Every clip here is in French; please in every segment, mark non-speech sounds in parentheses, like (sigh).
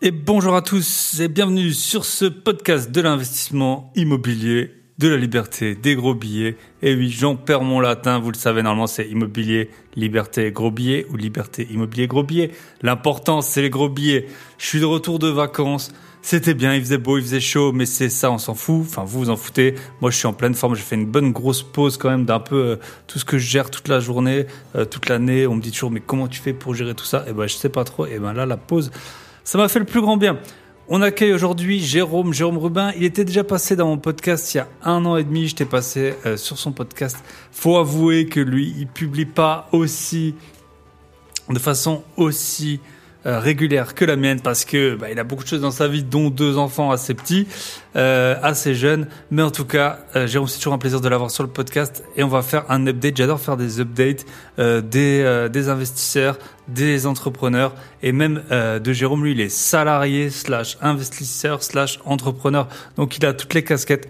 Et bonjour à tous et bienvenue sur ce podcast de l'investissement immobilier, de la liberté, des gros billets. Et oui, j'en perds mon latin, vous le savez, normalement c'est immobilier, liberté, gros billets ou liberté, immobilier, gros billets. L'important c'est les gros billets. Je suis de retour de vacances. C'était bien, il faisait beau, il faisait chaud, mais c'est ça, on s'en fout. Enfin, vous vous en foutez. Moi, je suis en pleine forme. J'ai fait une bonne grosse pause quand même d'un peu euh, tout ce que je gère toute la journée, euh, toute l'année. On me dit toujours, mais comment tu fais pour gérer tout ça? Eh ben, je sais pas trop. Et eh ben là, la pause, ça m'a fait le plus grand bien. On accueille aujourd'hui Jérôme, Jérôme Rubin. Il était déjà passé dans mon podcast il y a un an et demi. J'étais passé euh, sur son podcast. Faut avouer que lui, il publie pas aussi, de façon aussi euh, régulière que la mienne parce que bah, il a beaucoup de choses dans sa vie, dont deux enfants assez petits, euh, assez jeunes. Mais en tout cas, euh, Jérôme, c'est toujours un plaisir de l'avoir sur le podcast et on va faire un update. J'adore faire des updates des, investisseurs, des entrepreneurs et même de Jérôme. Lui, il est salarié slash investisseur slash entrepreneur, donc il a toutes les casquettes.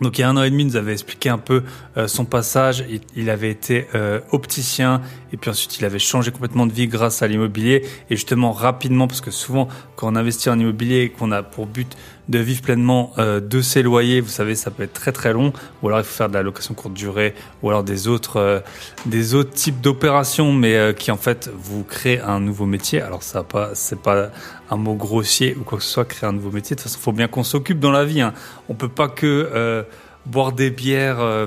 Donc il y a un an et demi, il nous avait expliqué un peu son passage. Il, avait été opticien et puis ensuite il avait changé complètement de vie grâce à l'immobilier. Et justement rapidement, parce que souvent quand on investit en immobilier et qu'on a pour but de vivre pleinement euh, de ses loyers, vous savez, ça peut être très très long. Ou alors il faut faire de la location courte durée, ou alors des autres des autres types d'opérations, mais qui en fait vous créent un nouveau métier. Alors ça pas c'est pas un mot grossier ou quoi que ce soit, créer un nouveau métier. De toute façon, il faut bien qu'on s'occupe dans la vie. Hein. On peut pas que euh, boire des bières euh,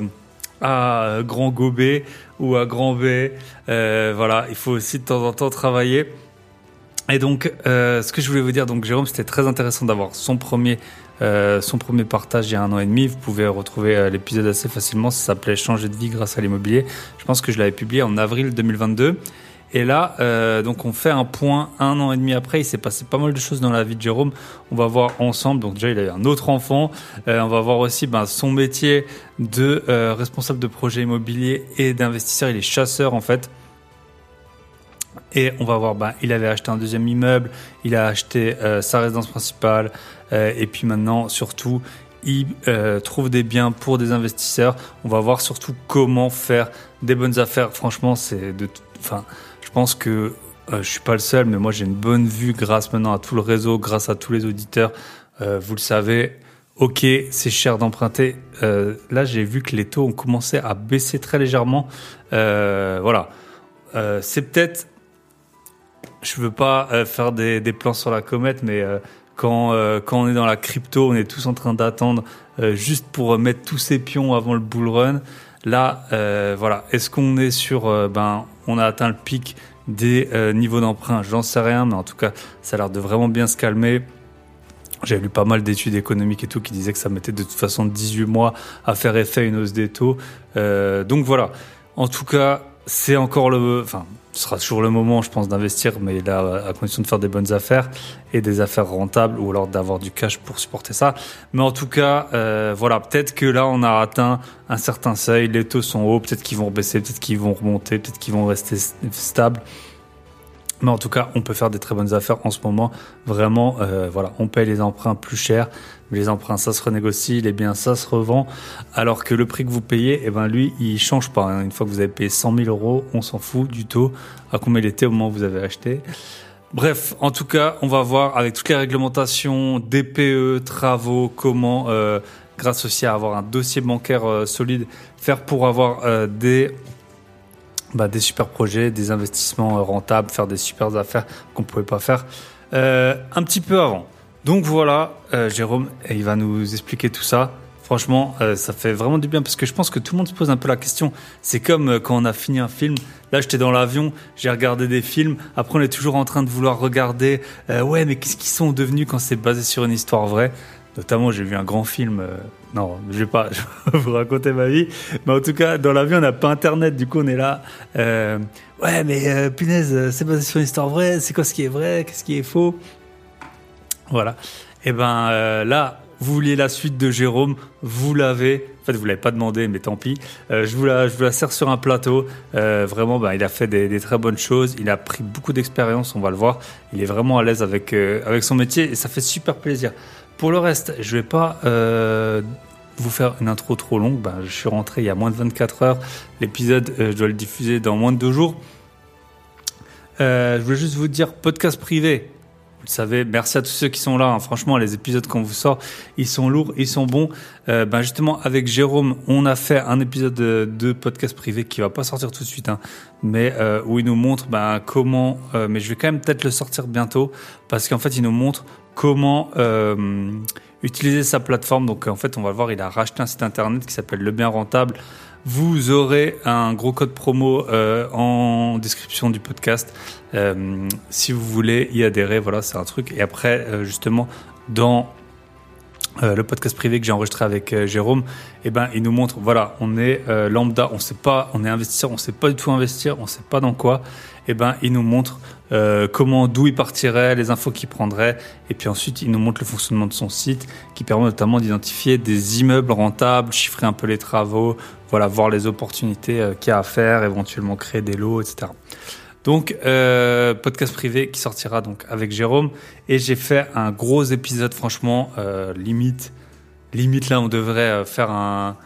à grand gobelet ou à grand B. Euh, voilà, il faut aussi de temps en temps travailler. Et donc, euh, ce que je voulais vous dire, donc Jérôme, c'était très intéressant d'avoir son premier, euh, son premier partage il y a un an et demi. Vous pouvez retrouver l'épisode assez facilement. Ça s'appelait Changer de vie grâce à l'immobilier. Je pense que je l'avais publié en avril 2022. Et là, euh, donc on fait un point un an et demi après. Il s'est passé pas mal de choses dans la vie de Jérôme. On va voir ensemble. Donc déjà, il a un autre enfant. Euh, on va voir aussi ben, son métier de euh, responsable de projet immobilier et d'investisseur. Il est chasseur en fait. Et on va voir, ben, il avait acheté un deuxième immeuble, il a acheté euh, sa résidence principale, euh, et puis maintenant, surtout, il euh, trouve des biens pour des investisseurs. On va voir surtout comment faire des bonnes affaires. Franchement, c'est de, enfin, je pense que euh, je suis pas le seul, mais moi j'ai une bonne vue grâce maintenant à tout le réseau, grâce à tous les auditeurs. Euh, vous le savez, ok, c'est cher d'emprunter. Euh, là, j'ai vu que les taux ont commencé à baisser très légèrement. Euh, voilà, euh, c'est peut-être, je veux pas euh, faire des, des, plans sur la comète, mais quand, quand on est dans la crypto, on est tous en train d'attendre juste pour mettre tous ces pions avant le bull run. Là, voilà, est-ce qu'on est sur, ben, on a atteint le pic des euh, niveaux d'emprunt, j'en sais rien, mais en tout cas, ça a l'air de vraiment bien se calmer. J'ai lu pas mal d'études économiques et tout qui disaient que ça mettait de toute façon 18 mois à faire effet une hausse des taux. Euh, donc voilà. En tout cas, c'est encore le, enfin, ce sera toujours le moment, je pense, d'investir, mais là, à condition de faire des bonnes affaires et des affaires rentables, ou alors d'avoir du cash pour supporter ça. Mais en tout cas, euh, voilà, peut-être que là, on a atteint un certain seuil, les taux sont hauts, peut-être qu'ils vont baisser, peut-être qu'ils vont remonter, peut-être qu'ils vont rester stables. Mais en tout cas, on peut faire des très bonnes affaires en ce moment. Vraiment, euh, voilà, on paye les emprunts plus cher. Les emprunts, ça se renégocie, les biens, ça se revend. Alors que le prix que vous payez, eh ben lui, il change pas. Hein. Une fois que vous avez payé 100 000 euros, on s'en fout du taux à combien il était au moment où vous avez acheté. Bref, en tout cas, on va voir avec toutes les réglementations, DPE, travaux, comment, euh, grâce aussi à avoir un dossier bancaire euh, solide, faire pour avoir des bah, des super projets, des investissements euh, rentables, faire des super affaires qu'on pouvait pas faire euh, un petit peu avant. Donc voilà, euh, Jérôme, il va nous expliquer tout ça. Franchement, ça fait vraiment du bien parce que je pense que tout le monde se pose un peu la question. C'est comme quand on a fini un film. Là, j'étais dans l'avion, j'ai regardé des films. Après, on est toujours en train de vouloir regarder. Ouais, mais qu'est-ce qu'ils sont devenus quand c'est basé sur une histoire vraie? Notamment, j'ai vu un grand film. Non, je vais pas (laughs) vous raconter ma vie. Mais en tout cas, dans l'avion, on n'a pas Internet. Du coup, on est là. ouais, mais punaise, c'est basé sur une histoire vraie. C'est quoi ce qui est vrai Qu'est-ce qui est faux? Voilà. Et ben là, vous vouliez la suite de Jérôme, vous l'avez. En fait, vous l'avez pas demandé, mais tant pis. Euh, je, vous la, je vous la sers sur un plateau. Euh, vraiment, bah, il a fait des, très bonnes choses. Il a pris beaucoup d'expérience, on va le voir. Il est vraiment à l'aise avec, euh, avec son métier et ça fait super plaisir. Pour le reste, je vais pas euh, vous faire une intro trop longue. Bah, je suis rentré il y a moins de 24 heures. L'épisode, euh, je dois le diffuser dans moins de deux jours. Euh, je voulais juste vous dire podcast privé Vous le savez, merci à tous ceux qui sont là. Hein. Franchement, les épisodes qu'on vous sort, ils sont lourds, ils sont bons. Ben justement, avec Jérôme, on a fait un épisode de, podcast privé qui va pas sortir tout de suite, hein, mais où il nous montre ben, comment. Mais je vais quand même peut-être le sortir bientôt parce qu'en fait, il nous montre comment euh, utiliser sa plateforme. Donc en fait, on va le voir, il a racheté un site internet qui s'appelle Le Bien Rentable. Vous aurez un gros code promo euh, en description du podcast euh, si vous voulez y adhérer. Voilà, c'est un truc. Et après, justement, dans le podcast privé que j'ai enregistré avec Jérôme, eh ben, il nous montre, voilà, on est lambda, on sait pas, on est investisseur, on sait pas du tout investir, on sait pas dans quoi. Eh ben, il nous montre euh, comment, d'où il partirait, les infos qu'il prendrait, et puis ensuite il nous montre le fonctionnement de son site, qui permet notamment d'identifier des immeubles rentables, chiffrer un peu les travaux, voilà, voir les opportunités euh, qu'il y a à faire, éventuellement créer des lots, etc. Donc euh, podcast privé qui sortira donc avec Jérôme, et j'ai fait un gros épisode, franchement, limite, limite là on devrait faire un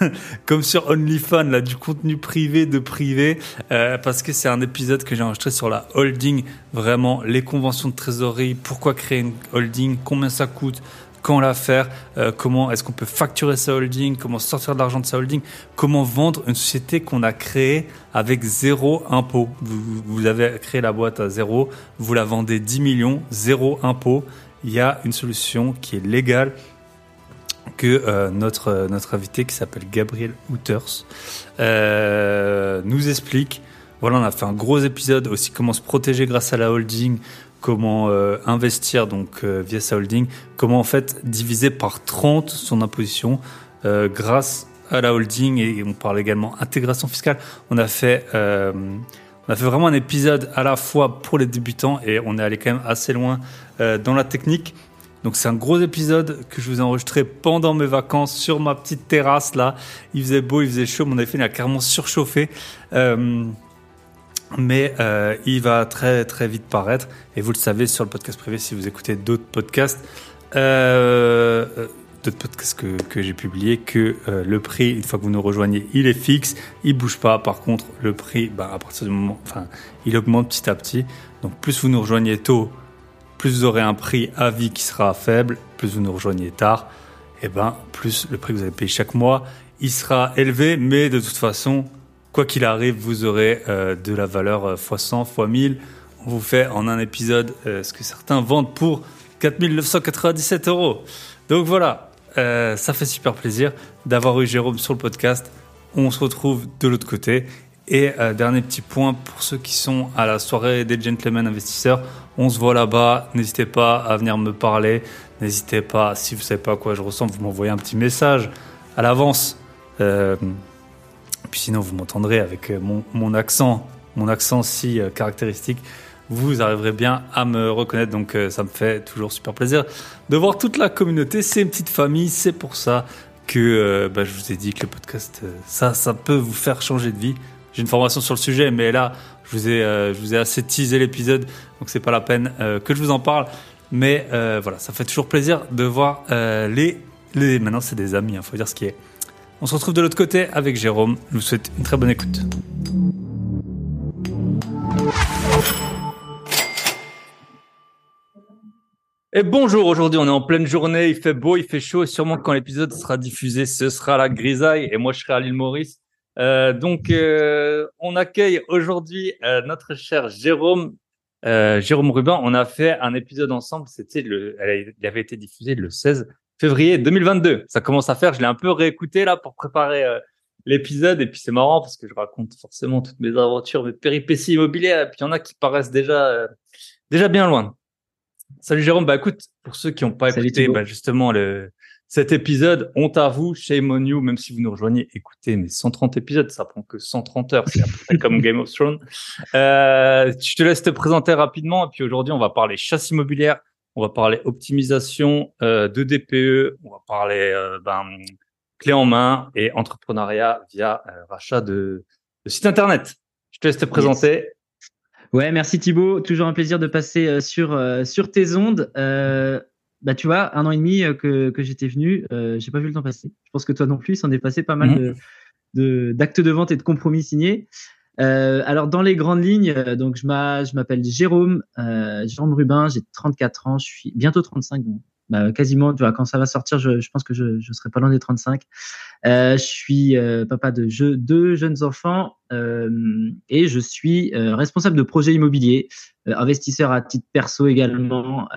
(laughs) comme sur OnlyFans, là, du contenu privé de privé, euh, parce que c'est un épisode que j'ai enregistré sur la holding, vraiment les conventions de trésorerie, pourquoi créer une holding, combien ça coûte, quand la faire, euh, comment est-ce qu'on peut facturer sa holding, comment sortir de l'argent de sa holding, comment vendre une société qu'on a créée avec zéro impôt. Vous, vous avez créé la boîte à zéro, vous la vendez 10 millions, zéro impôt. Il y a une solution qui est légale que euh, notre, euh, notre invité qui s'appelle Gabriel Houters euh, nous explique. Voilà, on a fait un gros épisode aussi comment se protéger grâce à la holding, comment investir donc via sa holding, comment en fait diviser par 30 son imposition grâce à la holding et on parle également intégration fiscale. On a fait on a fait vraiment un épisode à la fois pour les débutants et on est allé quand même assez loin dans la technique. Donc c'est un gros épisode que je vous ai enregistré pendant mes vacances sur ma petite terrasse là. Il faisait beau, il faisait chaud, mon iPhone a carrément surchauffé. Euh, mais euh, il va très très vite paraître. Et vous le savez sur le podcast privé si vous écoutez d'autres podcasts. Euh, d'autres podcasts que, que j'ai publiés, que le prix, une fois que vous nous rejoignez, il est fixe, il bouge pas. Par contre, le prix, bah, à partir du moment, enfin, il augmente petit à petit. Donc, plus vous nous rejoignez tôt, plus vous aurez un prix à vie qui sera faible, plus vous nous rejoignez tard, et eh ben plus le prix que vous allez payer chaque mois, il sera élevé, mais de toute façon, quoi qu'il arrive, vous aurez euh, de la valeur x100, x1000. On vous fait en un épisode euh, ce que certains vendent pour 4997 euros. Donc voilà, euh, ça fait super plaisir d'avoir eu Jérôme sur le podcast. On se retrouve de l'autre côté. Et dernier petit point pour ceux qui sont à la soirée des gentlemen investisseurs, on se voit là-bas. N'hésitez pas à venir me parler. N'hésitez pas, si vous savez pas à quoi je ressemble, vous m'envoyez un petit message à l'avance. Euh, puis sinon, vous m'entendrez avec euh, mon, accent, mon accent si euh, caractéristique. Vous arriverez bien à me reconnaître, donc ça me fait toujours super plaisir de voir toute la communauté. C'est une petite famille, c'est pour ça que bah, je vous ai dit que le podcast, ça, ça peut vous faire changer de vie. J'ai une formation sur le sujet, mais là, je vous ai, je vous ai assez teasé l'épisode donc c'est pas la peine euh, que je vous en parle. Mais euh, voilà, ça fait toujours plaisir de voir euh, les, les. Maintenant, c'est des amis, il hein, faut dire ce qui est. On se retrouve de l'autre côté avec Jérôme. Je vous souhaite une très bonne écoute. Et bonjour, aujourd'hui on est en pleine journée, il fait beau, il fait chaud et sûrement quand l'épisode sera diffusé, ce sera la grisaille et moi je serai à l'île Maurice. Donc on accueille aujourd'hui notre cher Jérôme euh, Jérôme Rubin, on a fait un épisode ensemble. C'était le, il avait été diffusé le 16 février 2022. Ça commence à faire. Je l'ai un peu réécouté là pour préparer euh, l'épisode. Et puis c'est marrant parce que je raconte forcément toutes mes aventures, mes péripéties immobilières. Et puis il y en a qui paraissent déjà, euh, déjà bien loin. Salut Jérôme. Bah écoute, pour ceux qui n'ont pas écouté, bah, justement le, cet épisode, honte à vous, shame on you, même si vous nous rejoignez, écoutez, mais 130 épisodes, ça prend que 130 heures, c'est comme Game of Thrones. Euh, je te laisse te présenter rapidement, et puis aujourd'hui, on va parler chasse immobilière, on va parler optimisation euh, de DPE, on va parler euh, ben, clé en main et entrepreneuriat via euh, rachat de, de site internet. Je te laisse te présenter. Ouais, merci Thibaut. Toujours un plaisir de passer euh, sur euh, sur tes ondes. Euh, bah, tu vois, un an et demi euh, que, que j'étais venu, euh, j'ai pas vu le temps passer. Je pense que toi non plus, il s'en est passé pas mal mmh. de d'actes de, vente et de compromis signés. alors dans les grandes lignes, donc je m'appelle Jérôme, Jérôme Rubin, j'ai 34 ans, je suis bientôt 35, bah, quasiment, tu vois, quand ça va sortir, je, je pense que je, je serai pas loin des 35. Euh, je suis euh, papa de je, deux jeunes enfants euh, et je suis euh, responsable de projets immobiliers, euh, investisseur à titre perso également.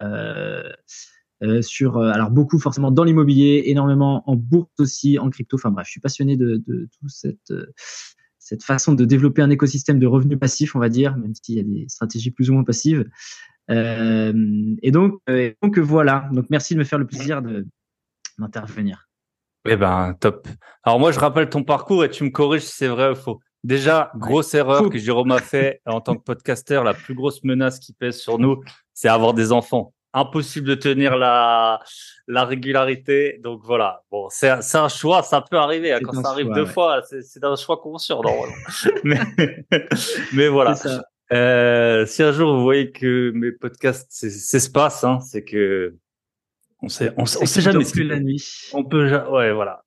Sur alors beaucoup forcément dans l'immobilier, énormément en bourse aussi, en crypto. Enfin bref, je suis passionné de, de toute cette cette façon de développer un écosystème de revenus passifs, on va dire, même s'il y a des stratégies plus ou moins passives. Euh, et donc, euh, donc voilà. Donc merci de me faire le plaisir de d'intervenir. Eh ben top. Alors moi je rappelle ton parcours et tu me corriges si c'est vrai ou faux. Déjà, grosse erreur que Jérôme a fait en tant que podcasteur, la plus grosse menace qui pèse sur nous, c'est avoir des enfants. Impossible de tenir la, la régularité. Donc voilà. Bon, c'est un choix, ça peut arriver. Hein, quand ça arrive deux fois, c'est un choix conscient normalement. (laughs) mais, mais voilà. Euh, si un jour vous voyez que mes podcasts s'espacent, hein, c'est que on sait, on, sait jamais. Plus la nuit. On peut, ouais, voilà.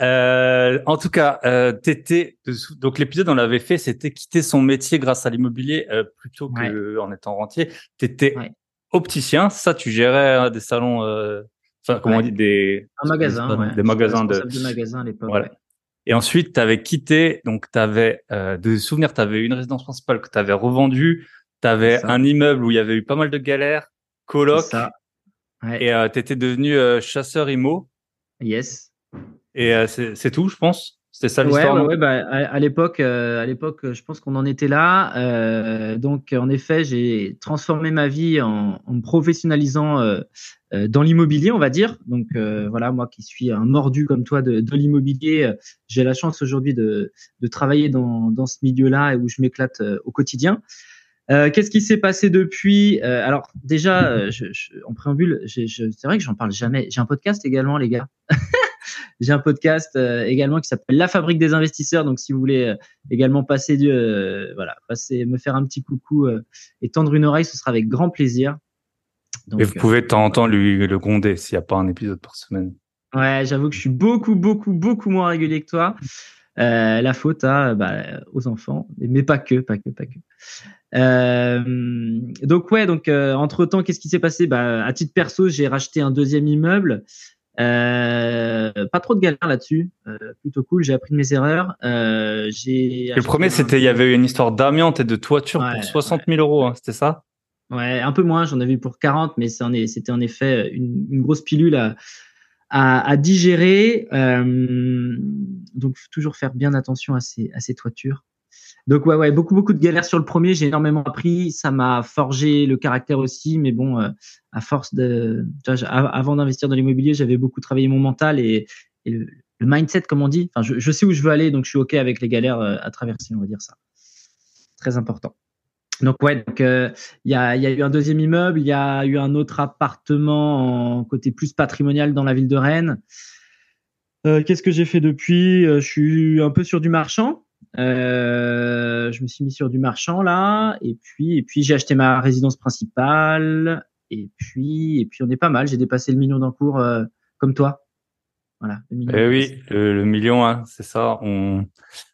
Euh, en tout cas, euh, t'étais donc l'épisode on l'avait fait, c'était quitter son métier grâce à l'immobilier euh, plutôt que en étant rentier. T'étais opticien, ça tu gérais hein, des salons, euh, enfin comment on dit des un magasin, des, magasins de, à l'époque. Et ensuite, tu avais quitté, donc tu avais euh, de souvenirs, tu avais une résidence principale que tu avais revendue, tu avais un immeuble où il y avait eu pas mal de galères, coloc, ouais. et euh, tu étais devenu euh, chasseur IMO. Yes. Et euh, c'est tout, je pense? C'était ça l'histoire. Ouais, ouais, bah, à, l'époque, euh, à l'époque, je pense qu'on en était là. Euh, donc, en effet, j'ai transformé ma vie en, en me professionnalisant euh, euh dans l'immobilier, on va dire. Donc, euh, voilà, moi qui suis un mordu comme toi de, de l'immobilier, j'ai la chance aujourd'hui de, de, travailler dans, dans ce milieu-là et où je m'éclate au quotidien. Qu'est-ce qui s'est passé depuis Alors, déjà, je, je, en préambule, c'est vrai que j'en parle jamais. J'ai un podcast également, les gars. (laughs) J'ai un podcast euh, également qui s'appelle La Fabrique des investisseurs. Donc, si vous voulez euh, également passer, du, euh, voilà, passer, me faire un petit coucou et tendre une oreille, ce sera avec grand plaisir. Donc, et vous pouvez de temps en temps lui le gronder s'il n'y a pas un épisode par semaine. Ouais, j'avoue que je suis beaucoup, beaucoup, beaucoup moins régulier que toi. Euh, la faute à, bah, aux enfants, mais pas que, pas que, pas que. Euh, donc ouais, donc entre temps, qu'est-ce qui s'est passé? Bah, À titre perso, j'ai racheté un deuxième immeuble euh, pas trop de galères là-dessus, euh, plutôt cool. J'ai appris de mes erreurs. Euh, j'ai. Le premier, c'était il y avait eu une histoire d'amiante et de toiture pour 60 000 euros, hein, c'était ça? Ouais, un peu moins. J'en ai vu pour 40, mais c'était en effet une, une grosse pilule à, à, à digérer. Donc, faut toujours faire bien attention à ces, à ces toitures. Donc ouais, ouais, beaucoup beaucoup de galères sur le premier. J'ai énormément appris. Ça m'a forgé le caractère aussi. Mais bon, euh, à force de, avant d'investir dans l'immobilier, j'avais beaucoup travaillé mon mental et, le, mindset, comme on dit. Enfin, je, sais où je veux aller, donc je suis ok avec les galères euh, à traverser, on va dire ça. Très important. Donc ouais, donc euh, il y, a, y, a, eu un deuxième immeuble, il y a eu un autre appartement en côté plus patrimonial dans la ville de Rennes. Qu'est-ce que j'ai fait depuis? Je suis un peu sur du marchand. Euh, je me suis mis sur du marchand là, et puis et puis j'ai acheté ma résidence principale, et puis et puis on est pas mal. J'ai dépassé le million d'encours euh, comme toi. Voilà. Le eh oui, le, million, hein, c'est ça.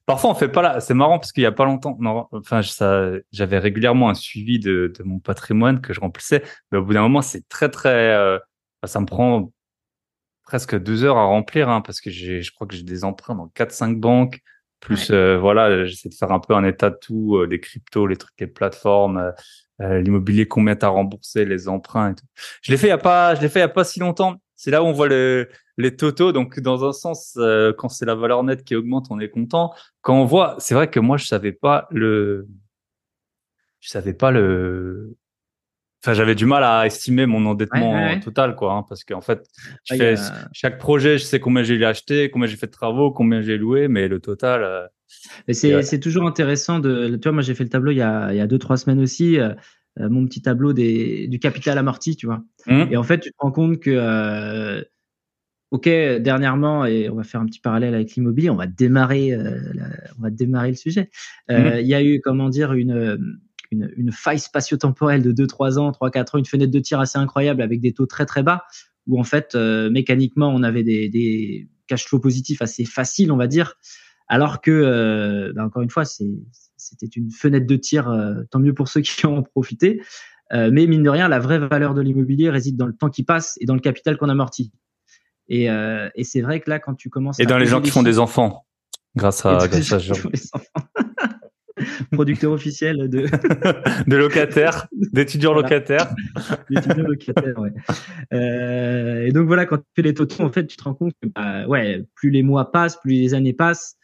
Parfois on fait pas là. C'est marrant parce qu'il y a pas longtemps, non, enfin ça, j'avais régulièrement un suivi de, de mon patrimoine que je remplissais, mais au bout d'un moment c'est très très, euh, ça me prend presque deux heures à remplir hein, parce que j'ai, je crois que j'ai des emprunts dans quatre cinq banques plus, euh, voilà, j'essaie de faire un peu un état de tout, euh, les cryptos, les trucs, les plateformes, euh, l'immobilier, combien t'as remboursé, les emprunts et tout. Je l'ai fait il y a pas, je l'ai fait il y a pas si longtemps. C'est là où on voit le, les totaux. Donc, dans un sens, quand c'est la valeur nette qui augmente, on est content. Quand on voit, c'est vrai que moi, je savais pas le, je savais pas le, Enfin, j'avais du mal à estimer mon endettement total, quoi, hein, parce qu'en fait, je fais, chaque projet, je sais combien j'ai acheté, combien j'ai fait de travaux, combien j'ai loué, mais le total. Euh... c'est, toujours intéressant de. Tu vois, moi, j'ai fait le tableau il y a, il y a deux, trois semaines aussi, euh, euh mon petit tableau des, du capital amorti, tu vois. Mmh. Et en fait, tu te rends compte que, ok, dernièrement, et on va faire un petit parallèle avec l'immobilier, on va démarrer, on va démarrer le sujet. Mmh. Il y a eu, comment dire, une une, une faille spatio-temporelle de 2-3 ans, 3-4 ans, une fenêtre de tir assez incroyable avec des taux très très bas, où en fait, euh, mécaniquement, on avait des, des cash flow positifs assez faciles, on va dire, Alors que, bah, encore une fois, c'était une fenêtre de tir, tant mieux pour ceux qui en ont profité. mais mine de rien, la vraie valeur de l'immobilier réside dans le temps qui passe et dans le capital qu'on amortit. Et, et c'est vrai que là, quand tu commences... Et dans les gens qui font des enfants, grâce à, grâce à (laughs) producteur officiel de (laughs) de locataires, d'étudiants locataires. (laughs) d'étudiants locataires, ouais. Euh, et donc voilà, quand tu fais les totaux, en fait, tu te rends compte que bah, ouais, plus les mois passent, plus les années passent,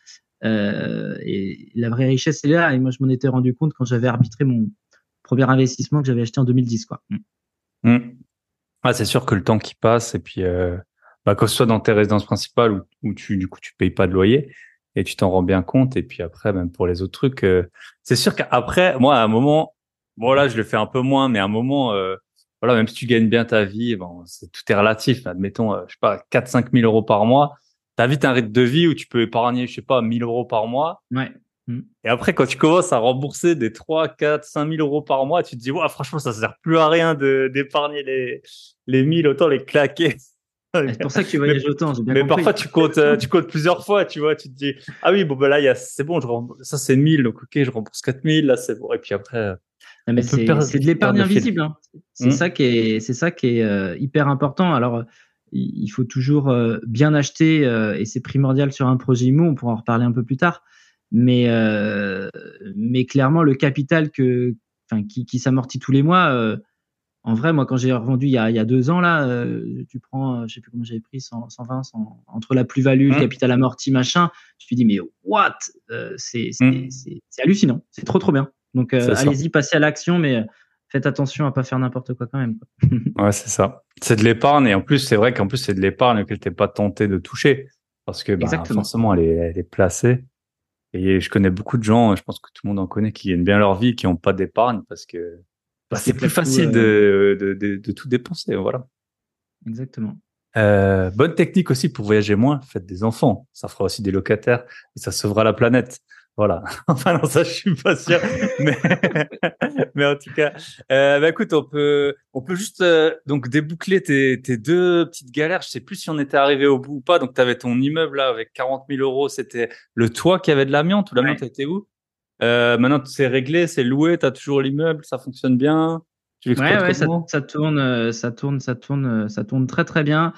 euh, et la vraie richesse est là. Et moi, je m'en étais rendu compte quand j'avais arbitré mon premier investissement que j'avais acheté en 2010, quoi. Mm. Mm. Ah, c'est sûr que le temps qui passe, et puis euh, bah, que ce soit dans tes résidences principales où, où tu du coup tu payes pas de loyer, et tu t'en rends bien compte. Et puis après, même pour les autres trucs, euh, c'est sûr qu'après, moi, à un moment, bon là, je le fais un peu moins, mais à un moment, euh, voilà, même si tu gagnes bien ta vie, bon, c'est tout est relatif. Admettons, euh, je sais pas, 4 5 000 euros par mois. T'as vite un rythme de vie où tu peux épargner, je sais pas, 1000 euros par mois. Ouais. Mmh. Et après, quand tu commences à rembourser des 3, 4, 5 000 euros par mois, tu te dis, ouais, franchement, ça sert plus à rien d'épargner les, les 1000, autant les claquer. C'est pour ça que tu voyages autant. Bien mais parfois, tu comptes, euh, tu comptes plusieurs fois, tu vois. Tu te dis, ah oui, bon, ben là, c'est bon, je ça c'est 1000, donc ok, je rembourse 4000, là, c'est bon. Et puis après. mais c'est de l'épargne invisible. Hein. C'est mmh. ça qui est, c'est ça qui est euh, hyper important. Alors, il faut toujours euh, bien acheter et c'est primordial sur un projet IMO. On pourra en reparler un peu plus tard. Mais, mais clairement, le capital que, qui, qui s'amortit tous les mois, en vrai, moi, quand j'ai revendu il y, a, il y a, deux ans, là, euh, tu prends, euh, je sais plus comment j'avais pris, 120, entre la plus-value, le mmh. capital amorti, machin, je me dis, mais what? Euh, mmh. C'est hallucinant, c'est trop, trop bien. Donc, allez-y, passez à l'action, mais faites attention à pas faire n'importe quoi quand même. (laughs) ouais, c'est ça. C'est de l'épargne, et en plus, c'est vrai qu'en plus, c'est de l'épargne que tu n'es pas tenté de toucher, parce que bah, forcément, elle est, elle est placée. Et je connais beaucoup de gens, je pense que tout le monde en connaît, qui gagnent bien leur vie, qui n'ont pas d'épargne, parce que bah, c'est plus facile euh, de, de, de, tout dépenser, voilà. Exactement. Euh, bonne technique aussi pour voyager moins, faites des enfants. Ça fera aussi des locataires et ça sauvera la planète. Voilà. (laughs) enfin non, ça je suis pas sûr, (laughs) mais (laughs) mais en tout cas, euh, bah écoute, on peut on peut juste euh, donc déboucler tes, tes deux petites galères. Je sais plus si on était arrivé au bout ou pas. Donc tu avais ton immeuble là avec 40 000 euros. C'était le toit qui avait de l'amiante ou l'amiante était où? Euh, maintenant, c'est réglé, c'est loué, tu as toujours l'immeuble, ça fonctionne bien. Tu ouais, ouais, ça, ça, tourne, euh, ça tourne, ça tourne, euh, ça tourne très très bien.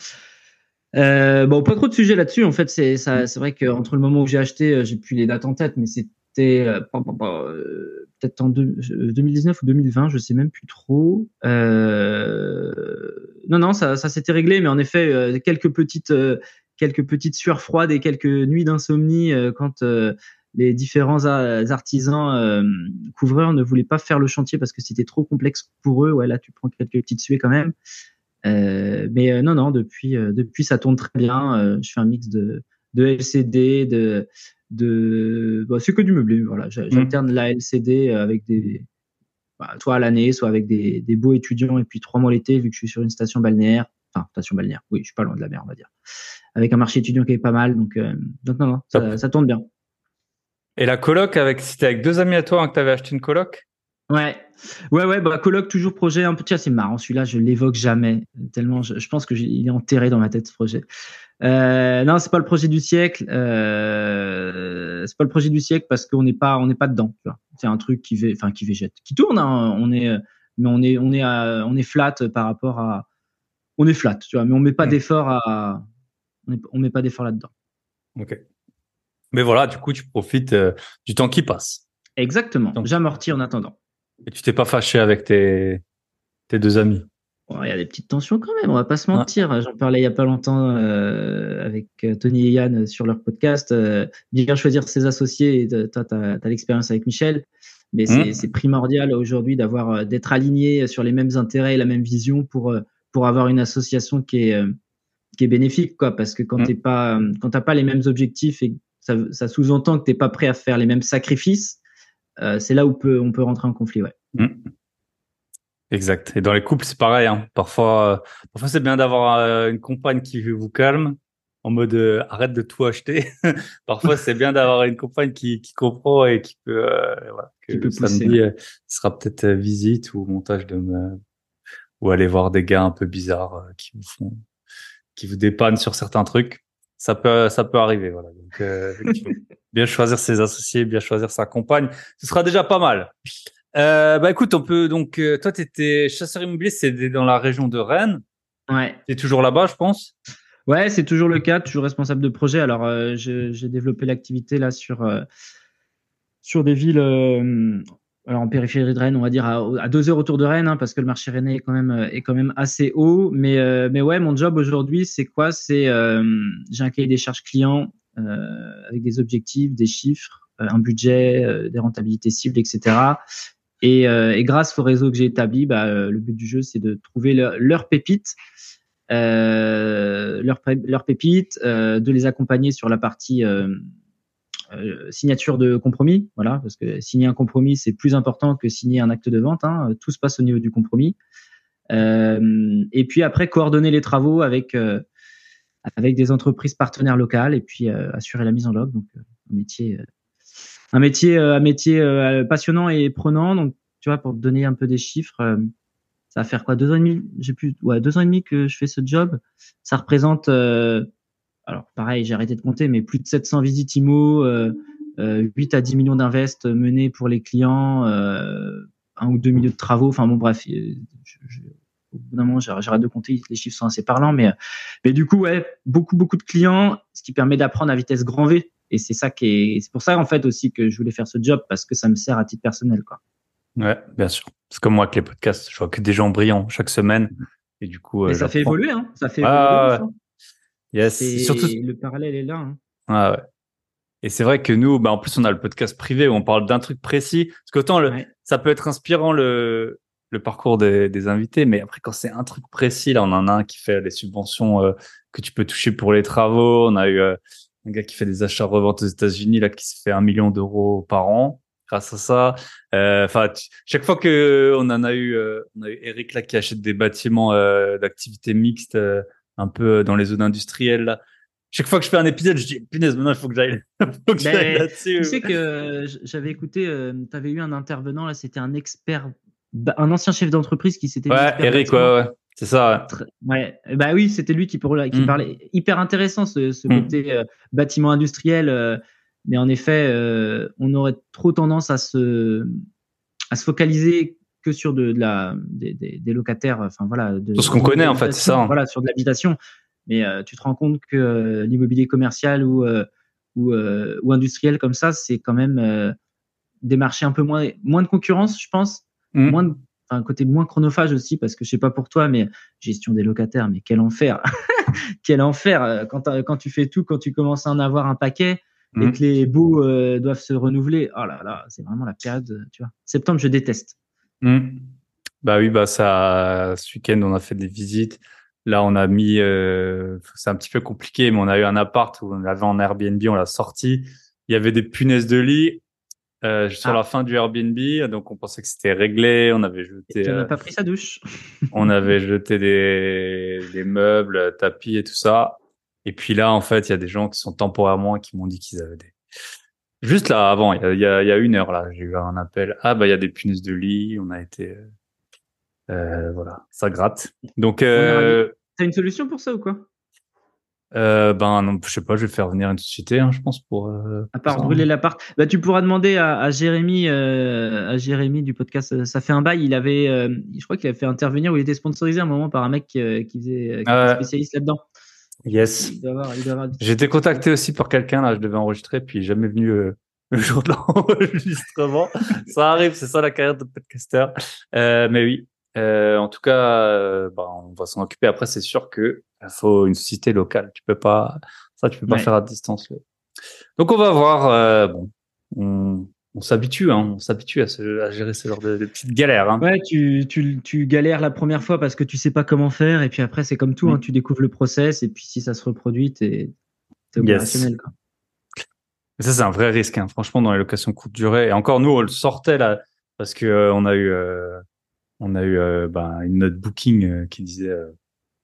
Euh, bon, pas trop de sujets là-dessus. En fait, c'est c'est vrai qu'entre le moment où j'ai acheté, euh, j'ai plus les dates en tête, mais c'était euh, peut-être en 2019 ou 2020, je sais même plus trop. non, non, ça, ça s'était réglé, mais en effet, quelques petites, quelques petites sueurs froides et quelques nuits d'insomnie quand les différents artisans euh, couvreurs ne voulaient pas faire le chantier parce que c'était trop complexe pour eux. Ouais, là, tu prends quelques petites suées quand même. Euh, mais euh, non, non, depuis, depuis, ça tourne très bien. je fais un mix de, de LCD, de, de, bah, c'est que du meublé. Voilà, mmh. j'alterne la LCD avec des, bah, soit à l'année, soit avec des, des beaux étudiants et puis trois mois l'été vu que je suis sur une station balnéaire. Enfin, station balnéaire. Oui, je suis pas loin de la mer, on va dire. Avec un marché étudiant qui est pas mal, donc, donc non, non, ça, ça tourne bien. Et la coloc, avec, c'était avec deux amis à toi hein, que tu avais acheté une coloc? Ouais, ouais, ouais, bah, coloc, toujours projet un peu. Tiens, c'est marrant, celui-là, je l'évoque jamais, tellement je, pense que il est enterré dans ma tête, ce projet. Euh, non, c'est pas le projet du siècle. Euh, c'est pas le projet du siècle parce qu'on n'est pas, on n'est pas dedans. C'est un truc qui, enfin, qui végète, qui tourne. Hein, on est, mais on est, on est, on est flat par rapport à, on est flat, tu vois, mais on met pas mmh. d'effort à, on, on met pas d'effort là-dedans. Ok. Mais voilà, du coup, tu profites euh, du temps qui passe. Exactement. J'amortis en attendant. Et tu t'es pas fâché avec tes, tes deux amis? Il y a des petites tensions quand même, on va pas se mentir. J'en parlais il y a pas longtemps euh, avec euh, Tony et Yann sur leur podcast. bien choisir ses associés. toi, tu as, l'expérience avec Michel. Mais c'est mmh. primordial aujourd'hui d'avoir d'être aligné sur les mêmes intérêts et la même vision pour, pour avoir une association qui est, qui est bénéfique. Quoi, parce que quand mmh. tu quand pas les mêmes objectifs et ça, sous-entend que tu n'es pas prêt à faire les mêmes sacrifices. Euh, c'est là où peut, on peut rentrer en conflit. Ouais. Mmh. Exact. Et dans les couples, c'est pareil. Hein. Parfois, euh, parfois c'est bien d'avoir euh, une compagne qui vous calme en mode arrête de tout acheter. (laughs) parfois, c'est bien d'avoir une compagne qui, qui comprend et qui peut, voilà, que qui peut samedi, sera peut-être visite ou montage de ou aller voir des gars un peu bizarres qui vous font, qui vous dépannent sur certains trucs. Ça peut, ça peut arriver. Voilà. Donc, euh, (laughs) bien choisir ses associés, bien choisir sa compagne, ce sera déjà pas mal. Euh, bah écoute, on peut donc. Euh, toi, tu étais chasseur immobilier, c'est dans la région de Rennes. Ouais. Tu es toujours là-bas, je pense? Ouais, c'est toujours le cas, toujours responsable de projet. Alors, euh, j'ai développé l'activité là sur euh, sur des villes alors en périphérie de Rennes, on va dire à, deux heures autour de Rennes, hein, parce que le marché rennais est quand même est quand même assez haut. Mais mais ouais, mon job aujourd'hui, c'est quoi? C'est j'ai un cahier des charges clients avec des objectifs, des chiffres, un budget, des rentabilités cibles, etc. Et, grâce au réseau que j'ai établi, bah, le but du jeu, c'est de trouver leur, leur pépite euh, leur pépites, euh, de les accompagner sur la partie euh, euh, signature de compromis, voilà, parce que signer un compromis c'est plus important que signer un acte de vente. Hein, tout se passe au niveau du compromis. et puis après coordonner les travaux avec avec des entreprises partenaires locales et puis assurer la mise en log. Donc un métier un métier un métier passionnant et prenant. Donc tu vois pour donner un peu des chiffres ça va faire quoi? Deux ans et demi? J'ai plus ouais deux ans et demi que je fais ce job ça représente euh, alors pareil j'ai arrêté de compter mais plus de 700 visites IMO euh, 8 euh, à 10 millions d'investes menés pour les clients euh, un ou deux milieux de travaux enfin bon bref je, au bout d'un moment j'arrête de compter les chiffres sont assez parlants mais mais du coup ouais beaucoup beaucoup de clients ce qui permet d'apprendre à vitesse grand V et c'est ça qui est c'est pour ça en fait aussi que je voulais faire ce job parce que ça me sert à titre personnel quoi Ouais, bien sûr. C'est comme moi avec les podcasts, je vois que des gens brillants chaque semaine. Et du coup, euh, ça fait évoluer, hein. Ça fait ah, évoluer. Yes. Surtout... Le parallèle est là. Hein. Ah, ouais. Et c'est vrai que nous, bah, en plus, on a le podcast privé où on parle d'un truc précis. Parce qu'autant, le, ça peut être inspirant le, le parcours des, des invités, mais après, quand c'est un truc précis, là, on en a un qui fait les subventions euh, que tu peux toucher pour les travaux. On a eu euh, un gars qui fait des achats reventes aux États-Unis, là, qui se fait un million d'euros par an grâce à ça. Euh, enfin, chaque fois que on en a eu, euh, on a eu Eric là qui achète des bâtiments euh, d'activité mixte euh, un peu dans les zones industrielles. Là. Chaque fois que je fais un épisode, je dis punaise, maintenant il faut que j'aille (laughs) là-dessus. Tu sais que j'avais écouté, tu avais eu un intervenant là, c'était un expert, un ancien chef d'entreprise qui s'était. Ouais, Eric, ouais, ouais. C'est ça. Ouais. Bah oui, c'était lui qui, mm. parlait. Hyper intéressant ce, ce mm. côté bâtiment industriel mais en effet, euh, on aurait trop tendance à se, à se focaliser que sur de, la, des, des, locataires, enfin voilà. De, ce qu'on connaît en fait, c'est ça. Hein. Voilà, sur de l'habitation. Mais euh, tu te rends compte que euh, l'immobilier commercial ou, ou, ou, industriel comme ça, c'est quand même des marchés un peu moins, moins de concurrence, je pense. Mmh. Moins un côté moins chronophage aussi, parce que je sais pas pour toi, mais gestion des locataires, mais quel enfer (laughs) Quel enfer quand, quand tu fais tout, quand tu commences à en avoir un paquet, et mhm. que les bouts euh, doivent se renouveler. Oh là là, c'est vraiment la période, euh, tu vois. Septembre, je déteste. Mhm. Bah oui, bah ça, ce week-end, on a fait des visites. Là, on a mis, euh, c'est un petit peu compliqué, mais on a eu un appart où on l'avait en Airbnb, on l'a sorti. Il y avait des punaises de lit euh, sur ah. la fin du Airbnb, donc on pensait que c'était réglé. On avait jeté. Tu n'as pas pris sa douche. (laughs) on avait jeté des, des meubles, tapis et tout ça. Et puis là, en fait, il y a des gens qui sont temporairement qui m'ont dit qu'ils avaient des. Juste là, avant, il y a, y a, une heure là, j'ai eu un appel. Ah bah il y a des punaises de lit. On a été, euh, euh voilà, ça gratte. Donc. Euh, T'as une solution pour ça ou quoi? Euh, ben non, je sais pas, je vais faire venir une société, hein, je pense pour. Euh, à part brûler l'appart, bah tu pourras demander à, à Jérémy, euh, à Jérémy du podcast. Ça fait un bail. Il avait, je crois qu'il avait fait intervenir ou il était sponsorisé à un moment par un mec qui faisait, qui était spécialiste là-dedans. Yes. J'ai été contacté aussi par quelqu'un, là, je devais enregistrer, puis jamais venu euh, (laughs) le jour de l'enregistrement. ça arrive, c'est ça la carrière de podcaster. Euh, mais oui, euh, en tout cas, euh, bah, on va s'en occuper. Après, c'est sûr que il faut une société locale. Tu peux pas, ça, tu peux pas faire à distance. Donc, on va voir. Euh, bon, on, on s'habitue, hein, on s'habitue à, à, gérer ce genre de, de petites galères. Hein. Ouais, tu, tu, tu, galères la première fois parce que tu sais pas comment faire, et puis après c'est comme tout, hein, mm. tu découvres le process, et puis si ça se reproduit, t'es es opérationnel. Quoi. Ça c'est un vrai risque, hein, franchement, dans les locations courte durée. Et encore nous, on le sortait là parce que euh, on a eu, euh, on a eu euh, ben, une note booking euh, qui disait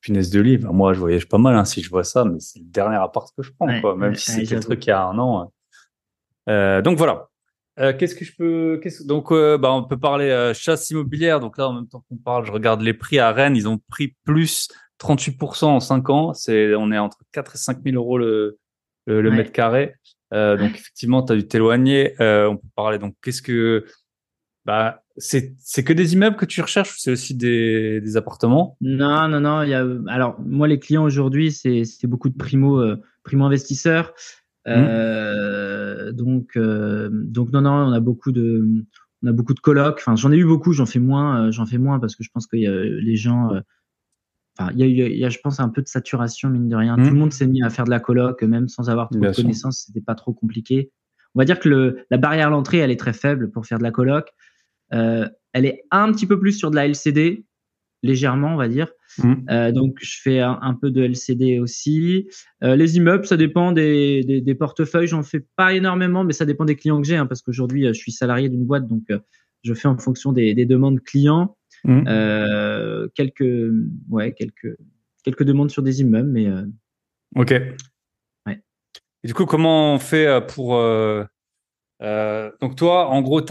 punaise de lit. moi, je voyage pas mal hein, si je vois ça, mais c'est le dernier appart que je prends, quoi, même si c'était le truc il y a un an. donc voilà. Euh, qu'est-ce que je peux donc euh, bah, on peut parler euh, chasse immobilière donc là en même temps qu'on parle je regarde les prix à Rennes ils ont pris plus 38% en 5 ans. C'est, on est entre 4 et 5 000 euros le, le, Ouais. mètre carré. Euh, donc effectivement, tu as dû t'éloigner. On peut parler. Donc qu'est-ce que bah c'est c'est que des immeubles que tu recherches ou c'est aussi des, des appartements? Non, non, non. Il y a, alors, moi, les clients aujourd'hui, c'est c'est beaucoup de primo, primo investisseurs. Euh, donc, euh, donc, non, non, on a beaucoup de, on a beaucoup de colocs. Enfin, j'en ai eu beaucoup. J'en fais moins. euh, j'en fais moins parce que je pense que y a, les gens. Enfin, il y il y a, je pense, un peu de saturation mine de rien. Tout le monde s'est mis à faire de la coloc, même sans avoir trop Bien de connaissances. C'était pas trop compliqué. On va dire que le, la barrière à l'entrée, elle est très faible pour faire de la coloc. Euh, elle est un petit peu plus sur de la LCD, légèrement, on va dire. Mhm. Euh, donc, je fais un, un peu de LCD aussi. Euh, les immeubles, ça dépend des, des, des portefeuilles. J'en fais pas énormément, mais ça dépend des clients que j'ai, hein, parce qu'aujourd'hui, euh, je suis salarié d'une boîte, donc euh, je fais en fonction des, des demandes clients. Euh, quelques, ouais, quelques, quelques demandes sur des immeubles, mais Ok. Ouais. Et du coup, comment on fait pour euh, donc toi, en gros, on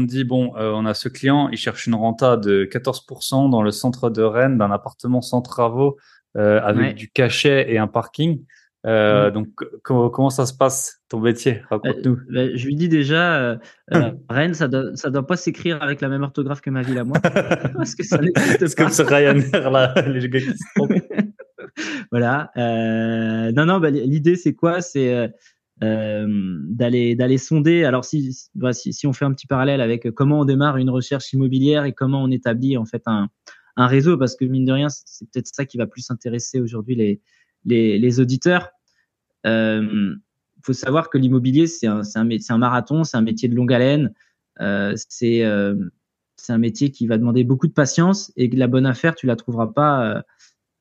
te dit bon, euh, on a ce client, il cherche une renta de 14% dans le centre de Rennes d'un appartement sans travaux euh, avec Ouais. du cachet et un parking. Donc comment, comment ça se passe ton métier? Raconte-nous. bah, je lui dis déjà, (clears throat) Rennes, ça doit, ça doit pas s'écrire avec la même orthographe que ma ville à moi, (laughs) parce que ça C'est comme ce Ryanair là, (laughs) les gars qui se trompent. (laughs) voilà. Non, non, bah, l'idée c'est quoi? C'est d'aller d'aller sonder. Alors si, si- on fait un petit parallèle avec comment on démarre une recherche immobilière et comment on établit en fait un un réseau, parce que mine de rien, c'est peut-être ça qui va plus intéresser aujourd'hui les les, les auditeurs. Euh, faut savoir que l'immobilier c'est un un un marathon, c'est un métier de longue haleine. Euh, c'est euh, c'est un métier qui va demander beaucoup de patience et la bonne affaire tu la trouveras pas.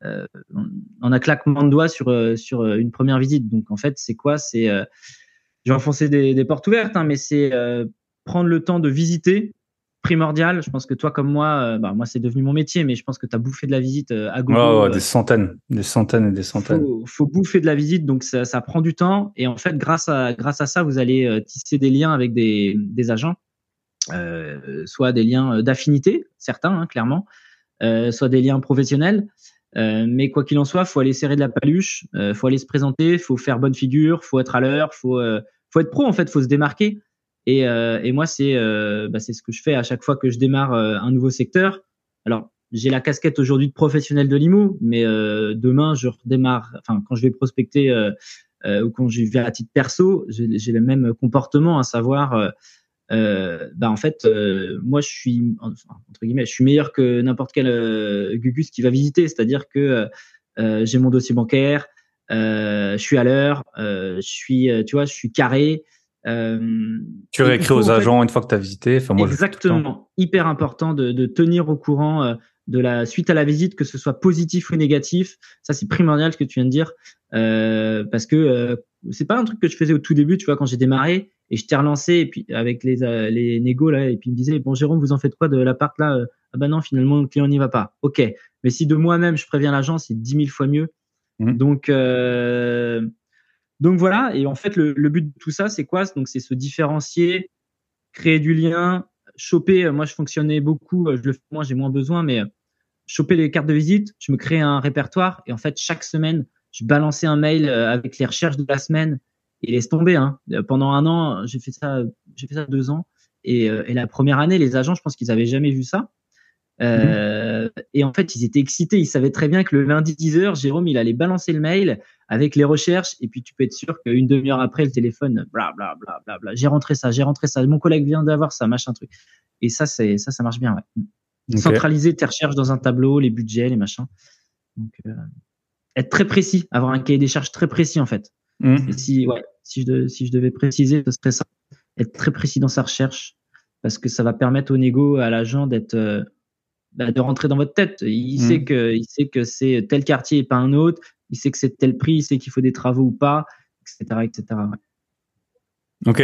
Euh, euh, en un claquement de doigts sur euh, sur euh, une première visite. Donc en fait, c'est quoi? C'est je vais enfoncer des, des portes ouvertes, hein, mais c'est prendre le temps de visiter primordial. Je pense que toi comme moi, euh, bah, moi c'est devenu mon métier, mais je pense que tu as bouffé de la visite euh, à gogo. Ouais, euh, des centaines, des centaines et des centaines. faut, faut bouffer de la visite, donc ça, ça prend du temps. Et en fait, grâce à, grâce à ça, vous allez tisser des liens avec des, des agents, soit des liens d'affinité, certains, hein, clairement, soit des liens professionnels. Euh, mais quoi qu'il en soit, faut aller serrer de la paluche, euh, faut aller se présenter, faut faire bonne figure, faut être à l'heure, faut, euh, faut être pro en fait, faut se démarquer. Et, et moi, c'est bah, c'est ce que je fais à chaque fois que je démarre un nouveau secteur. Alors, j'ai la casquette aujourd'hui de professionnel de l'IMO, mais demain, je redémarre. Enfin, quand je vais prospecter ou quand je vais à titre perso, j'ai le même comportement, à savoir, euh, euh, bah en fait, euh, moi, je suis enfin, entre guillemets, je suis meilleur que n'importe quel euh, Gugus qui va visiter. C'est-à-dire que euh, j'ai mon dossier bancaire, euh, je suis à l'heure, euh, je suis, euh, tu vois, je suis carré. Euh, Tu réécris aux fait, agents une fois que tu as visité. Enfin, moi. Exactement. Hyper important de, de tenir au courant euh, de la suite à la visite, que ce soit positif ou négatif. Ça, c'est primordial ce que tu viens de dire, euh, parce que euh, c'est pas un truc que je faisais au tout début, tu vois, quand j'ai démarré et je t'ai relancé et puis avec les euh, les négos là et puis il me disait bon Jérôme, vous en faites quoi de l'appart là Ah bah non, finalement le client n'y va pas. Ok, mais si de moi-même je préviens l'agent, c'est dix mille fois mieux. Mhm. Donc euh, donc voilà. Et en fait, le, le but de tout ça, c'est quoi? Donc c'est se différencier, créer du lien, choper. euh, Moi, je fonctionnais beaucoup. euh, Je le fais moins, j'ai moins besoin, mais euh, choper les cartes de visite. Je me crée un répertoire et en fait, chaque semaine, je balançais un mail euh, avec les recherches de la semaine et laisse tomber. Hein. Euh, Pendant un an, j'ai fait ça. J'ai fait ça deux ans. Et, euh, la première année, les agents, je pense qu'ils avaient jamais vu ça. Et en fait, ils étaient excités. Ils savaient très bien que le lundi 10h, Jérôme, il allait balancer le mail avec les recherches. Et puis, tu peux être sûr qu'une demi-heure après, le téléphone, bla, bla, bla, bla, bla. J'ai rentré ça, j'ai rentré ça. Mon collègue vient d'avoir ça, machin truc. Et ça, c'est, ça, ça marche bien. Centraliser tes recherches dans un tableau, les budgets, les machins. Donc, euh, être très précis, avoir un cahier des charges très précis, en fait. Et si, ouais, si je, de- si je devais préciser, ce serait ça. Être très précis dans sa recherche, parce que ça va permettre au négo, à l'agent d'être, euh, bah, de rentrer dans votre tête. Il Mhm. sait que, il sait que c'est tel quartier et pas un autre. Il sait que c'est tel prix. Il sait qu'il faut des travaux ou pas, etc., etc. ouais. Ok.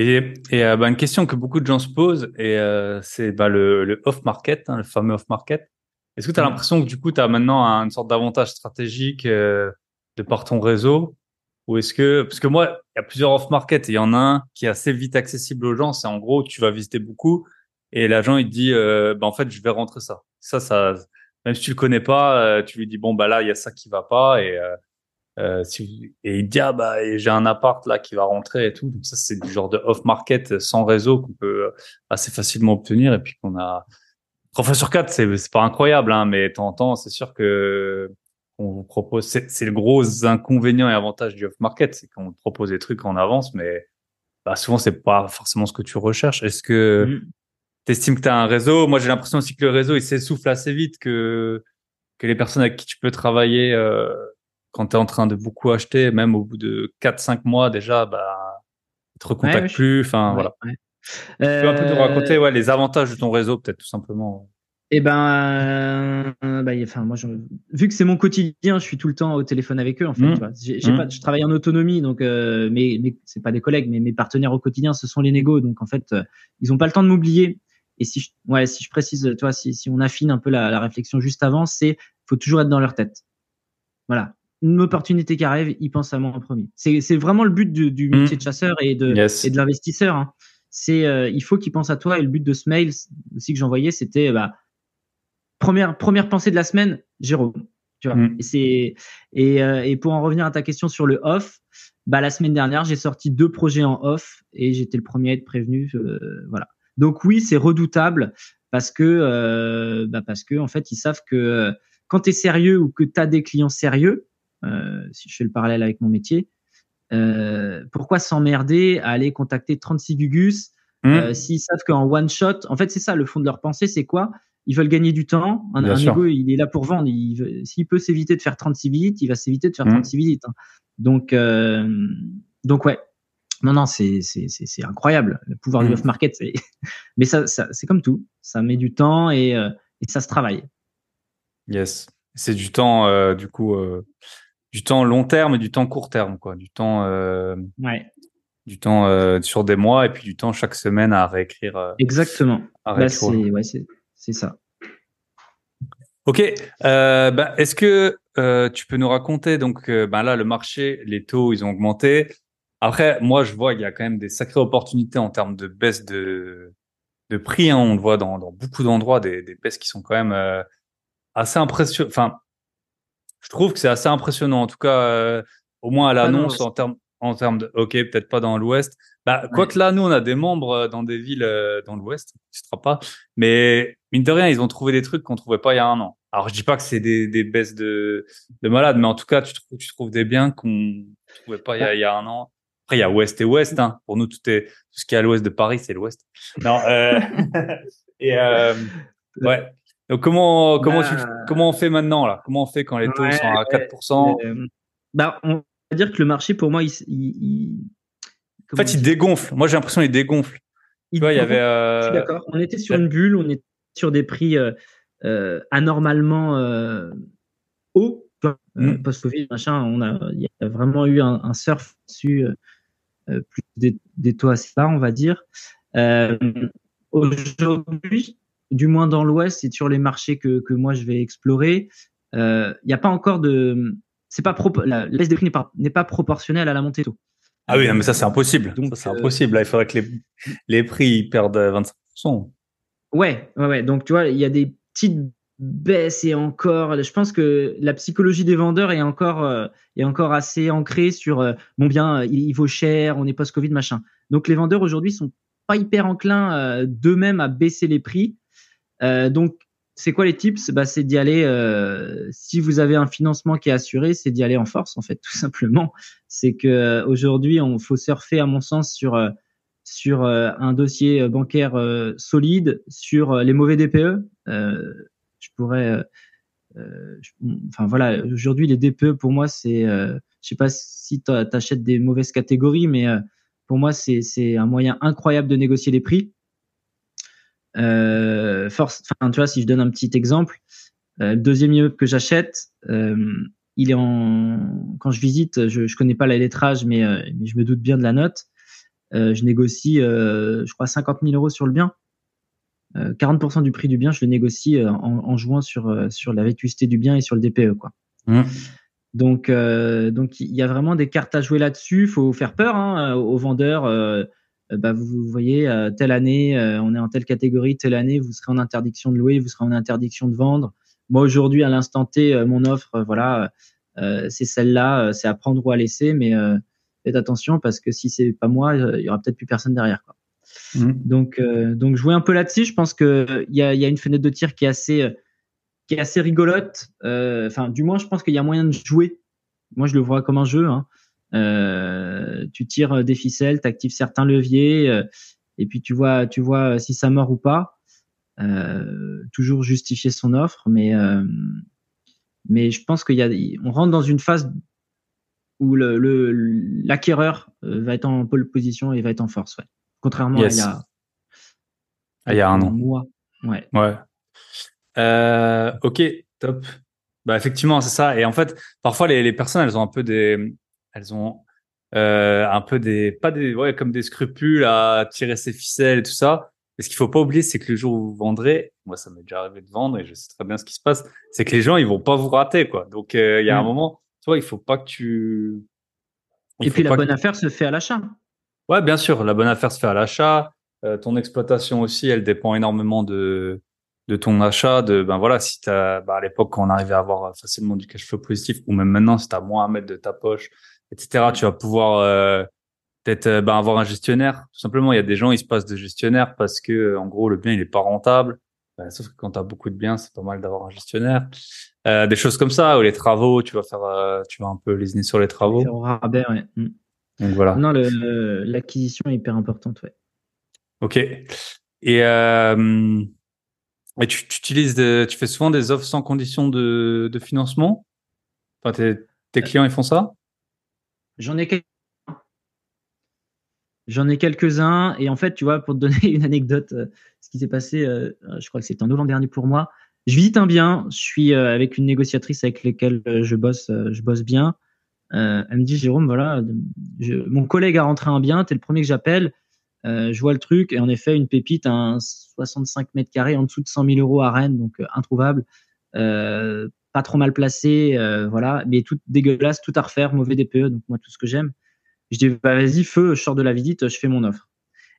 Et, et euh, bah, une question que beaucoup de gens se posent, et euh, c'est bah, le, le off-market, hein, le fameux off-market. Est-ce que tu as Mm. l'impression que du coup, tu as maintenant un- une sorte d'avantage stratégique euh, de par ton réseau? Ou est-ce que, parce que moi, il y a plusieurs off-market, et il y en a un qui est assez vite accessible aux gens, c'est en gros, tu vas visiter beaucoup, et l'agent, il te dit, euh, bah, en fait, je vais rentrer ça. Ça, ça, même si tu le connais pas, tu lui dis bon bah là il y a ça qui va pas et euh, si, et il dit ah bah j'ai un appart là qui va rentrer et tout. Donc ça c'est du genre de off market sans réseau qu'on peut assez facilement obtenir et puis qu'on a trois fois sur quatre c'est c'est pas incroyable hein, mais de temps en temps c'est sûr que on vous propose c'est le gros inconvénient et avantage du off market c'est qu'on propose des trucs en avance mais bah, souvent c'est pas forcément ce que tu recherches. Est-ce que mmh. tu estimes que tu as un réseau? Moi j'ai l'impression aussi que le réseau il s'essouffle assez vite que que les personnes avec qui tu peux travailler euh, quand tu es en train de beaucoup acheter, même au bout de 4-5 mois déjà, bah, ils te recontactent plus. Enfin, voilà. Tu peux un peu nous raconter euh, ouais, les avantages de ton réseau, peut-être tout simplement. Eh ben, euh, bah, enfin, moi, vu que c'est mon quotidien, je suis tout le temps au téléphone avec eux. En fait, mmh. j'ai, mmh. pas, je travaille en autonomie, donc, euh, mais, mais c'est pas des collègues, mais mes partenaires au quotidien, ce sont les négos. Donc, en fait, ils ont pas le temps de m'oublier. Et si je, ouais, si je précise, toi, si, si on affine un peu la, la réflexion juste avant, c'est faut toujours être dans leur tête. Voilà une opportunité qui arrive, il pense à moi en premier. C'est vraiment le but du, du métier de mm. chasseur et de, et de l'investisseur. Hein. C'est euh, il faut qu'il pense à toi et le but de ce mail aussi que j'envoyais, c'était bah, première première pensée de la semaine, Jérôme. Tu vois. Mm. Et c'est et, euh, et pour en revenir à ta question sur le off, bah la semaine dernière j'ai sorti deux projets en off et j'étais le premier à être prévenu. Euh, voilà. Donc oui, c'est redoutable parce que bah parce que en fait ils savent que quand tu es sérieux ou que tu as des clients sérieux, si je fais le parallèle avec mon métier. Euh, pourquoi s'emmerder à aller contacter 36 Gugus mmh. euh, s'ils savent qu'en one shot, en fait c'est ça le fond de leur pensée, c'est quoi? Ils veulent gagner du temps. Un, un ego, il est là pour vendre. S'il peut s'éviter de faire 36 visites, il va s'éviter de faire 36 mmh. visites. Hein. Donc, donc ouais, non, non, c'est incroyable le pouvoir du mmh. off market. (laughs) Mais ça, ça c'est comme tout, ça met du temps et, et ça se travaille. Yes, c'est du temps du coup du temps long terme et du temps court terme, quoi. Du temps, euh, du temps euh, sur des mois et puis du temps chaque semaine à réécrire. Euh, Exactement. Bah, c'est ça. Ok. Bah, est-ce que tu peux nous raconter donc ben là le marché, les taux ils ont augmenté. Après, moi je vois qu'il y a quand même des sacrées opportunités en termes de baisse de de prix. Hein. On le voit dans, dans beaucoup d'endroits des, des baisses qui sont quand même assez impressionnantes. Enfin, je trouve que c'est assez impressionnant. En tout cas, euh, au moins à l'annonce en termes en termes de ok peut-être pas dans l'Ouest. Bah quoique là nous on a des membres euh, dans des villes euh, dans l'Ouest, ce sera pas. Mais mine de rien ils ont trouvé des trucs qu'on trouvait pas il y a un an. Alors je dis pas que c'est des, des baisses de de malades, mais en tout cas tu trouves tu trouves des biens qu'on trouvait pas il y, a, il y, a, un an. Après il y a Ouest et Ouest. Hein. Pour nous tout est tout ce qui est à l'Ouest de Paris c'est l'Ouest. Non. Euh... (laughs) (laughs) et euh... ouais. Donc comment comment tu, bah, comment on fait maintenant là? Comment on fait quand les taux sont à 4% euh, Bah on va dire que le marché pour moi il, il en fait il dégonfle. Moi j'ai l'impression il dégonfle. Il, tu vois, il y avait euh... Je suis d'accord. On était sur une bulle, on était sur des prix euh, anormalement hauts. Mm. Post-Covid, machin, on a, il y a vraiment eu un, un surf dessus, plus des, des, taux assez bas, on va dire. Aujourd'hui, du moins dans l'Ouest et sur les marchés que, que moi je vais explorer, il euh, n'y a pas encore de, c'est pas la, baisse des prix n'est pas, pas proportionnelle à la montée taux. Ah oui, mais ça c'est impossible. Donc c'est euh, impossible. Là, il faudrait que les, les prix perdent 25%. Ouais, ouais, ouais. Donc tu vois, il y a des petites baisses et encore. Je pense que la psychologie des vendeurs est encore euh, est encore assez ancrée sur euh, bon bien, il, il, vaut cher, on est post-Covid machin. Donc les vendeurs aujourd'hui sont pas hyper enclins d'eux-mêmes à baisser les prix euh, donc, c'est quoi les tips? Bah, C'est d'y aller, euh, si vous avez un financement qui est assuré, c'est d'y aller en force, en fait, (laughs) tout simplement. C'est que euh, aujourd'hui, on faut surfer, à mon sens, sur, euh, sur un dossier bancaire solide, sur les mauvais DPE. je pourrais... enfin voilà, aujourd'hui, les DPE, pour moi, c'est... je sais pas si tu achètes des mauvaises catégories, mais pour moi, c'est un moyen incroyable de négocier les prix. Euh, force, enfin, tu vois, si je donne un petit exemple, euh, le deuxième immeuble que j'achète, euh, il est en, quand je visite, je, je connais pas la lettrage, mais, mais je me doute bien de la note. je négocie, je crois, 50 000 euros sur le bien. 40% du prix du bien, je le négocie en, en jouant sur, sur la vétusté du bien et sur le DPE, quoi. Mmh. Donc, donc il y a vraiment des cartes à jouer là-dessus. Il faut faire peur hein, aux vendeurs. Euh, bah, vous, voyez, euh, telle année, euh, on est en telle catégorie, telle année, vous serez en interdiction de louer, vous serez en interdiction de vendre. moi aujourd'hui à l'instant T, mon offre, voilà, c'est celle-là, c'est à prendre ou à laisser, mais faites attention parce que si c'est pas moi, il y aura peut-être plus personne derrière. Quoi. Mmh. Donc, donc jouer un peu là-dessus, je pense que il y a, y a une fenêtre de tir qui est assez qui est assez rigolote. Enfin, du moins, je pense qu'il y a moyen de jouer. Moi, je le vois comme un jeu. Hein. Euh, tu tires des ficelles, tu actives certains leviers, euh, et puis tu vois, tu vois si ça mord ou pas. Euh, toujours justifier son offre, mais mais je pense qu'il y a, on rentre dans une phase où le l'acquéreur va être en pole position et va être en force, ouais. Contrairement à il y a, ah, il y a un an. Mois. Ouais. Ouais. Euh, ok, top. Bah effectivement, c'est ça. Et en fait, parfois les, les personnes, elles ont un peu des, elles ont euh, un peu des, pas des, ouais, comme des scrupules à tirer ses ficelles et tout ça. Et ce qu'il faut pas oublier, c'est que le jour où vous vendrez, moi ça m'est déjà arrivé de vendre et je sais très bien ce qui se passe, c'est que les gens ils vont pas vous rater quoi. Donc euh, il y a un mm. moment, tu vois, il faut pas que tu. et puis la bonne affaire se fait à l'achat. Ouais, bien sûr, la bonne affaire se fait à l'achat. Euh, ton exploitation aussi, elle dépend énormément de de ton achat. De ben voilà, si t'as, bah, à l'époque quand on arrivait à avoir facilement du cash flow positif, ou même maintenant, si t'as moins à mettre de ta poche, etc. Tu vas pouvoir euh, peut-être euh, ben, avoir un gestionnaire. Tout simplement, il y a des gens, ils se passent de gestionnaire parce que, euh, en gros, le bien, il est pas rentable. Ben, sauf que quand tu as beaucoup de biens, c'est pas mal d'avoir un gestionnaire. Euh, des choses comme ça, ou les travaux, tu vas faire, tu vas un peu lésiner sur les travaux. Au rabais, ouais. Mm. Donc voilà. Non, l'acquisition est hyper importante, ouais. Ok. Et, euh, et tu, tu utilises, de, tu fais souvent des offres sans condition de, de financement? Enfin, tes, tes clients, ils font ça? J'en ai quelques J'en ai quelques-uns et en fait, tu vois, pour te donner (laughs) une anecdote, euh, ce qui s'est passé, euh, je crois que c'était en novembre dernier pour moi. Je visite un bien, je suis euh, avec une négociatrice avec laquelle je bosse, je bosse bien. elle me dit, Jérôme, voilà, mon collègue a rentré un bien, t'es le premier que j'appelle. je vois le truc et en effet, une pépite, un 65 mètres carrés en dessous de 100 000 euros à Rennes, donc introuvable pas trop mal placé, euh, voilà, mais tout dégueulasse, tout à refaire, mauvais DPE, donc moi tout ce que j'aime. Je dis bah, vas-y feu, je sors de la visite, je fais mon offre.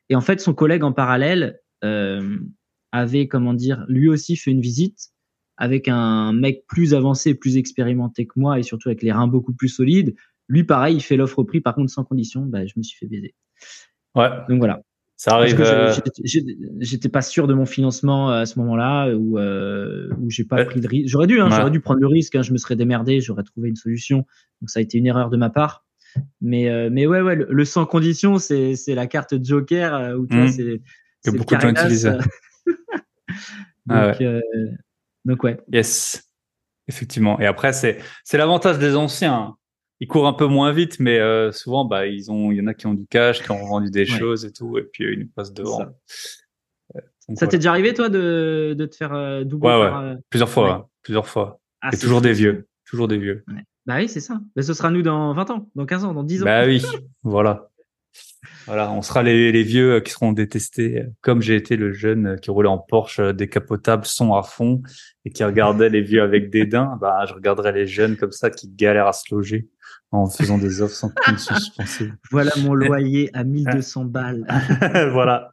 Et en fait, son collègue en parallèle euh, avait comment dire, lui aussi fait une visite avec un mec plus avancé, plus expérimenté que moi et surtout avec les reins beaucoup plus solides. Lui, pareil, il fait l'offre au prix, par contre sans condition. Bah, je me suis fait baiser. Ouais. Donc voilà. Ça arrive. Euh, j'étais pas sûr de mon financement euh, à ce moment-là, où, euh, où j'ai pas pris de risque. J'aurais dû, hein, j'aurais dû prendre le risque. Hein, je me serais démerdé, j'aurais trouvé une solution. Donc ça a été une erreur de ma part. Mais euh, mais ouais ouais, le, sans condition, c'est c'est la carte Joker où tu vois, mmh. c'est c'est beaucoup de gens utilisent. (laughs) Ah donc, ouais. donc ouais. Yes, effectivement. Et après c'est c'est l'avantage des anciens ils courent un peu moins vite, mais euh, souvent, bah, ils ont, il y en a qui ont du cash, qui ont vendu des choses et tout, et puis euh, ils nous passent devant. Ça, euh, ça t'est déjà arrivé, toi, de, de te faire doubler ouais, ouais. plusieurs fois, plusieurs fois. Ah, et toujours des vieux, toujours des vieux. Bah oui, c'est ça. Mais ce sera nous dans 20 ans, dans 15 ans, dans 10 ans. Bah oui, voilà. Voilà, on sera les, les, vieux qui seront détestés, comme j'ai été le jeune qui roulait en Porsche décapotable, son à fond, et qui regardait les vieux avec (laughs) dédain. Bah, je regarderais les jeunes comme ça qui galèrent à se loger en faisant des offres sans condition suspensive. Voilà mon (laughs) loyer à 1200 balles. (laughs) voilà.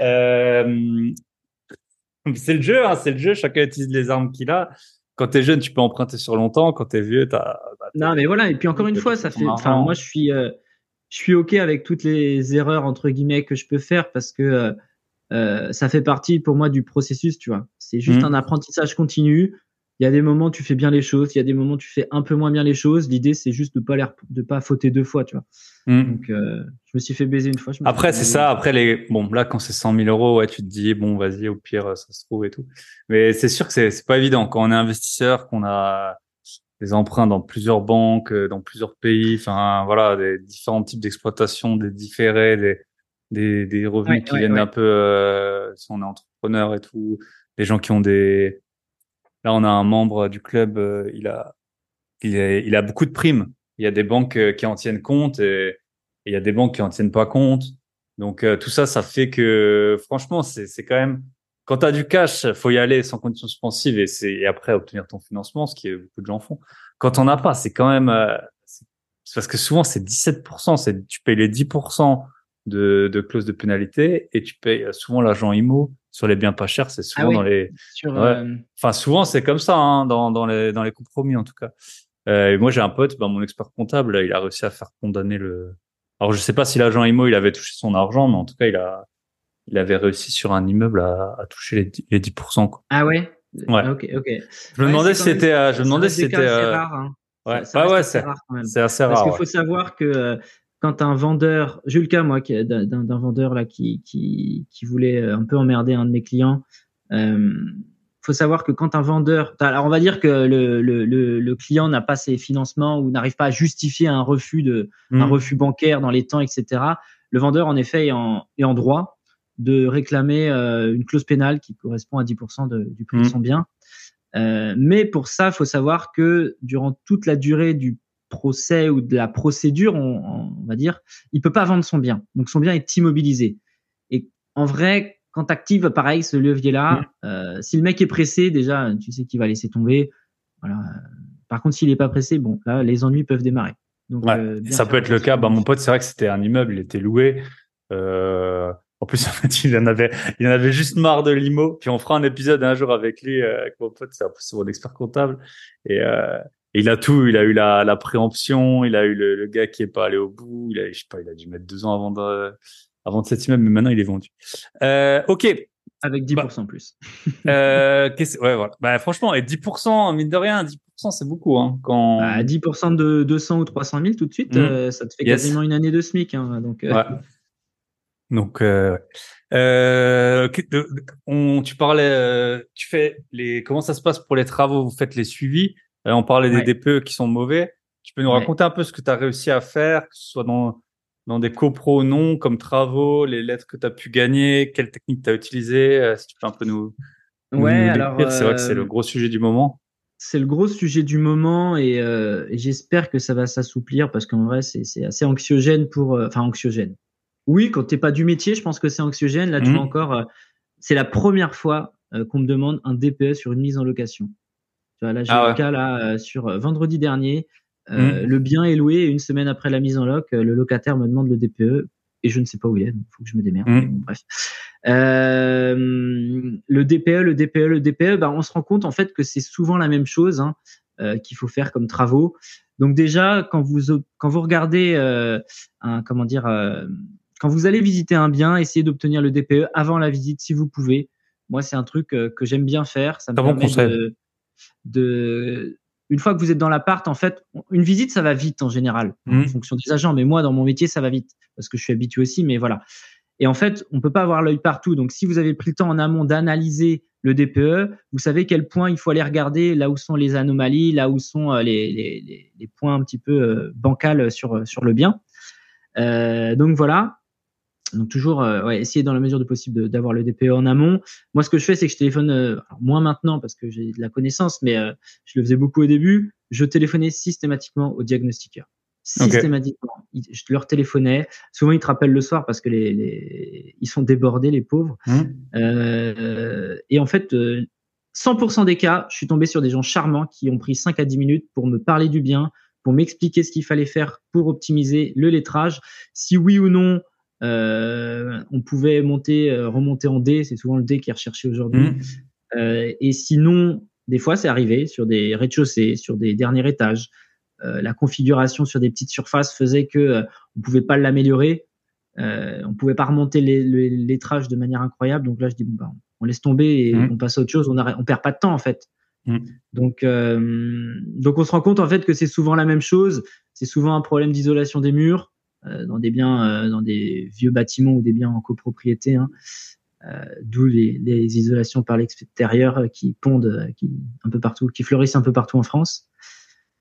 Euh... C'est le jeu, hein, c'est le jeu. Chacun utilise les armes qu'il a. Quand t'es jeune, tu peux emprunter sur longtemps. Quand t'es vieux, t'as. Bah, non, mais voilà. Et puis encore une fois, ça fait. Enfin, moi, je suis, euh, je suis ok avec toutes les erreurs entre guillemets que je peux faire parce que euh, euh ça fait partie pour moi du processus. Tu vois, c'est juste mmh. un apprentissage continu il y a des moments où tu fais bien les choses, il y a des moments où tu fais un peu moins bien les choses. L'idée, c'est juste de pas l'air, de pas fauter deux fois, tu vois. Mm. Donc, euh, je me suis fait baiser une fois. après, c'est ça. Après, les, bon, là, quand c'est 100 000 euros, ouais, tu te dis, bon, vas-y, au pire, ça se trouve et tout. Mais c'est sûr que c'est, c'est pas évident. Quand on est investisseur, qu'on a des emprunts dans plusieurs banques, euh, dans plusieurs pays, enfin, voilà, des différents types d'exploitation, des différés, des, des, des revenus qui viennent un peu, euh, si on est entrepreneur et tout, des gens qui ont des, Là, on a un membre du club, euh, il a, il a, beaucoup de primes. Il y a des banques euh, qui en tiennent compte et, il y a des banques qui en tiennent pas compte. Donc euh, tout ça, ça fait que franchement, c'est quand même quand tu as du cash, faut y aller sans condition suspensive et c'est après obtenir ton financement, ce qui beaucoup de gens font. Quand on n'a pas, c'est quand même c'est parce que souvent c'est 17%, c'est tu payes les 10% de, de clause de pénalité et tu payes souvent l'agent IMO sur les biens pas chers. C'est souvent Ah oui. dans les. Sur, Ouais. euh, Enfin, souvent, c'est comme ça hein, dans, dans, les, dans les compromis, en tout cas. Euh, et moi, j'ai un pote, ben, mon expert comptable, il a réussi à faire condamner le. Alors, je sais pas si l'agent IMO, il avait touché son argent, mais en tout cas, il a, il avait réussi sur un immeuble à, à toucher les, 10 les 10%. Quoi. Ah ouais? Ouais. Ok, ok. Je me Ouais, demandais si c'était, euh, je me demandais si c'était, rares, hein. ouais, Ça- ça bah ouais, assez c'est, rare quand même. c'est assez Parce rare. qu'il ouais. faut savoir que quand un vendeur, j'ai eu le cas moi d'un vendeur là qui, qui, qui voulait euh, un peu emmerder un de mes clients. Euh, faut savoir que quand un vendeur, alors on va dire que le, le, le, le client n'a pas ses financements ou n'arrive pas à justifier un refus de un Mm. refus bancaire dans les temps, etc. Le vendeur en effet est en, est en droit de réclamer euh, une clause pénale qui correspond à 10% de- du prix de Mm. son bien. Euh, mais pour ça, faut savoir que durant toute la durée du procès ou de la procédure, on, on va dire, il peut pas vendre son bien. Donc son bien est immobilisé. Et en vrai, quand tu actives pareil ce levier-là, euh, si le mec est pressé, déjà, tu sais qu'il va laisser tomber. Voilà. Par contre, s'il est pas pressé, bon, là, les ennuis peuvent démarrer. Donc, Ouais. euh, ça peut être le cas. Bah, mon pote, c'est vrai que c'était un immeuble, il était loué. Euh, en plus, (laughs) en fait, il en avait, il en avait juste marre de l'IMO. Puis on fera un épisode un jour avec lui, euh, avec mon pote, c'est un peu c'est mon expert comptable. Et, euh, et il a tout. Il a eu la, la préemption, il a eu le, le gars qui est pas allé au bout. Il a, je sais pas, il a dû mettre deux ans avant de, avant de cet immeuble, mais maintenant il est vendu. Euh, ok. Avec 10% plus. (laughs) Euh, ouais, voilà. Bah, franchement, et 10%, mine de rien, 10%, c'est beaucoup, hein, quand. Bah, 10% de 200 ou 300 000 tout de suite, Mhm. euh, ça te fait Yes. quasiment une année de SMIC. Hein, donc, euh, Ouais. Donc, euh, euh, on, tu parlais, euh, tu fais les, comment ça se passe pour les travaux? Vous faites les suivis? Euh, on parlait Ouais. des DPE qui sont mauvais. Tu peux nous Ouais. raconter un peu ce que tu as réussi à faire, que ce soit dans, dans des copros non, comme travaux, les lettres que tu as pu gagner, quelle technique tu as utilisé, euh, si tu peux un peu nous, nous- Ouais, nous alors. C'est vrai que c'est euh, le gros sujet du moment. c'est le gros sujet du moment et, euh, et j'espère que ça va s'assouplir parce qu'en vrai, c'est assez anxiogène pour. Enfin, anxiogène. Oui, quand t'es pas du métier, je pense que c'est anxiogène. Là, tu Mhm. vois encore, euh, c'est la première fois euh, qu'on me demande un DPE sur une mise en location. Tu vois, là, j'ai Ah ouais. le cas là, euh, sur euh, vendredi dernier. Euh, Mhm. Le bien est loué et une semaine après la mise en loc, le locataire me demande le DPE et je ne sais pas où il est, donc il faut que je me démerde. Bon, bref. Euh, le DPE, le DPE, le DPE, bah, on se rend compte en fait que c'est souvent la même chose hein, euh, qu'il faut faire comme travaux. Donc déjà, quand vous quand vous regardez un comment dire, quand vous allez visiter un bien, essayez d'obtenir le DPE avant la visite si vous pouvez. Moi, c'est un truc que j'aime bien faire. Ça me Très bon permet conseil. de, de une fois que vous êtes dans l'appart, en fait, une visite, ça va vite en général, Mhm. en fonction des agents. Mais moi, dans mon métier, ça va vite parce que je suis habitué aussi. Mais voilà. Et en fait, on peut pas avoir l'œil partout. Donc, si vous avez pris le temps en amont d'analyser le DPE, vous savez quel point il faut aller regarder, là où sont les anomalies, là où sont euh, les, les, les, les points un petit peu euh, bancals sur, sur le bien. Euh, donc voilà. Donc toujours euh, ouais, essayer dans la mesure du possible d'avoir le DPE en amont. Moi, ce que je fais, c'est que je téléphone euh, moins maintenant parce que j'ai de la connaissance, mais euh, je le faisais beaucoup au début. Je téléphonais systématiquement au diagnostiqueur. Ok. Systématiquement. Je leur téléphonais. Souvent, ils te rappellent le soir parce que les, les... ils sont débordés, les pauvres. Mhm. Euh, et en fait, euh, 100% des cas, je suis tombé sur des gens charmants qui ont pris 5 à 10 minutes pour me parler du bien, pour m'expliquer ce qu'il fallait faire pour optimiser le lettrage. Si oui ou non, euh, on pouvait monter, euh, remonter en D, c'est souvent le D qui est recherché aujourd'hui. Mhm. Euh, et sinon, des fois, c'est arrivé sur des rez-de-chaussée, sur des derniers étages. Euh, la configuration sur des petites surfaces faisait que euh, on pouvait pas l'améliorer. Euh, on pouvait pas remonter les, les, les lettrages de manière incroyable. Donc là, je dis bon bah, on laisse tomber et Mhm. on passe à autre chose. On on perd pas de temps en fait. Mhm. Donc euh, donc on se rend compte en fait que c'est souvent la même chose. C'est souvent un problème d'isolation des murs euh, dans des biens, euh, dans des vieux bâtiments ou des biens en copropriété. Hein. Euh, D'où les, les isolations par l'extérieur euh, qui pondent, euh, qui un peu partout, qui fleurissent un peu partout en France.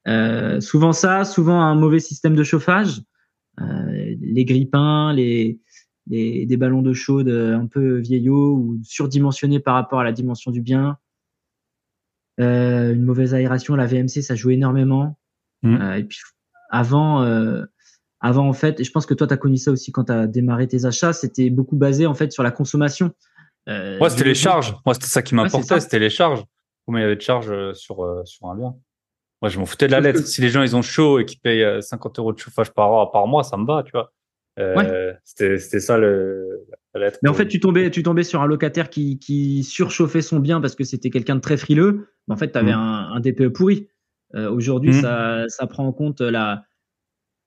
Euh, souvent ça, souvent un mauvais système de chauffage, euh, les grippins, les, les des ballons d'eau chaude euh, un peu vieillots ou surdimensionnés par rapport à la dimension du bien. Euh, une mauvaise aération, la VMC, ça joue énormément. Mhm. Euh, et puis avant, euh, avant en fait, et je pense que toi tu as connu ça aussi quand tu as démarré tes achats, c'était beaucoup basé en fait sur la consommation. Euh, Moi, c'était les charges. Moi, c'était ça qui Ouais, m'importait, c'était les charges. Combien il y avait de charges euh, sur, euh, sur un bien. Moi, je m'en foutais de la lettre. que- Si les gens, ils ont chaud et qu'ils payent euh, 50 euros de chauffage par, an, par mois, ça me va, tu vois. Euh, C'était ça le. La lettre mais en fait, tu tombais, tu tombais sur un locataire qui, qui surchauffait son bien parce que c'était quelqu'un de très frileux. Mais en fait, tu avais mm. un, un, DPE pourri. Euh, Aujourd'hui, mm. ça, ça prend en compte la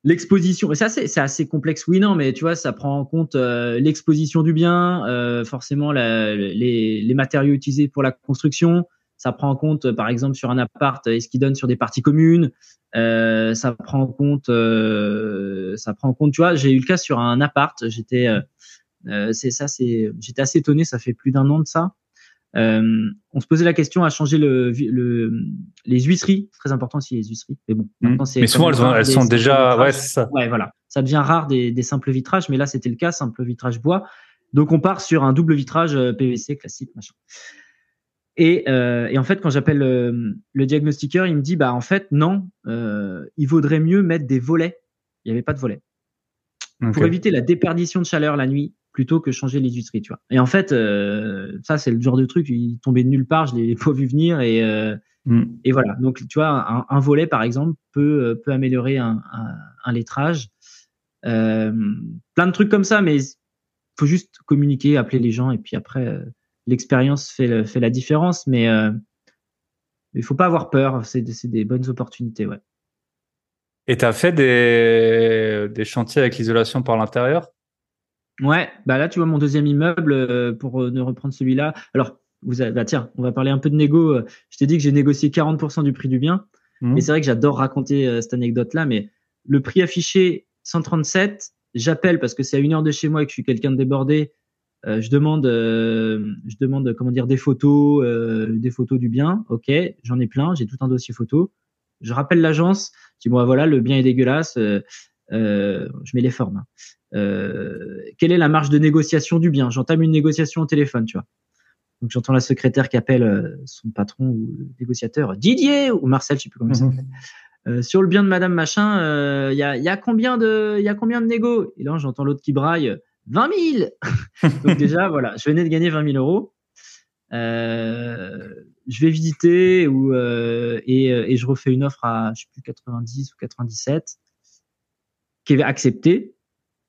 l'exposition. C'est assez, c'est assez complexe, oui, non, mais tu vois, ça prend en compte euh, l'exposition du bien, euh, forcément la, les, les matériaux utilisés pour la construction, ça prend en compte, par exemple, sur un appart, est-ce qu'il donne sur des parties communes euh, Ça prend en compte, euh, ça prend en compte. Tu vois, j'ai eu le cas sur un appart. J'étais, euh, c'est ça, c'est, j'étais assez étonné. Ça fait plus d'un an de ça. On se posait la question à changer le, le les huisseries, très important aussi les huisseries. Mais bon, mmh. maintenant c'est. Mais souvent elles, elles sont déjà, ouais, c'est ça. Ouais, voilà. Ça devient rare des, des simples vitrages, mais là c'était le cas, simple vitrage bois. Donc on part sur un double vitrage PVC classique, machin. Et, euh, et, en fait, quand j'appelle le, le, diagnostiqueur, il me dit bah en fait non, euh, il vaudrait mieux mettre des volets. Il n'y avait pas de volets pour éviter la déperdition de chaleur la nuit plutôt que changer les huîtreries, tu vois. Et en fait, euh, ça c'est le genre de truc, il tombait de nulle part, je l'ai (laughs) pas vu venir et euh, mm. et voilà. Donc tu vois, un, un, volet par exemple peut euh, peut améliorer un, un, un lettrage. Euh, plein de trucs comme ça, mais faut juste communiquer, appeler les gens et puis après l'expérience fait, fait la différence, mais il faut pas avoir peur. C'est des bonnes opportunités, ouais. Et tu as fait des, des chantiers avec l'isolation par l'intérieur? Ouais, bah là tu vois mon deuxième immeuble euh, pour euh, ne reprendre celui-là. Alors vous avez, bah tiens, on va parler un peu de négo. Je t'ai dit que j'ai négocié 40% du prix du bien, mmh. mais c'est vrai que j'adore raconter cette anecdote-là. Mais le prix affiché 137, j'appelle parce que c'est à une heure de chez moi et que je suis quelqu'un de débordé. Euh, je demande, euh, je demande comment dire des photos, euh, des photos du bien. Ok, j'en ai plein, j'ai tout un dossier photo. Je rappelle l'agence, je dis moi voilà le bien est dégueulasse, je mets les formes. Hein. quelle est la marge de négociation du bien? J'entame une négociation au téléphone, tu vois. Donc j'entends la secrétaire qui appelle son patron ou le négociateur, Didier ou Marcel, je sais plus comment il s'appelle. Euh, sur le bien de Madame Machin, il y, a, y, a, combien de, il y a combien de négo? Et là, j'entends l'autre qui braille. 20 000 (laughs) Donc déjà, (laughs) voilà, je venais de gagner 20 000 euros. Euh, je vais visiter ou, euh, et, euh, et, je refais une offre à, je sais plus, 90 ou 97 qui est acceptée.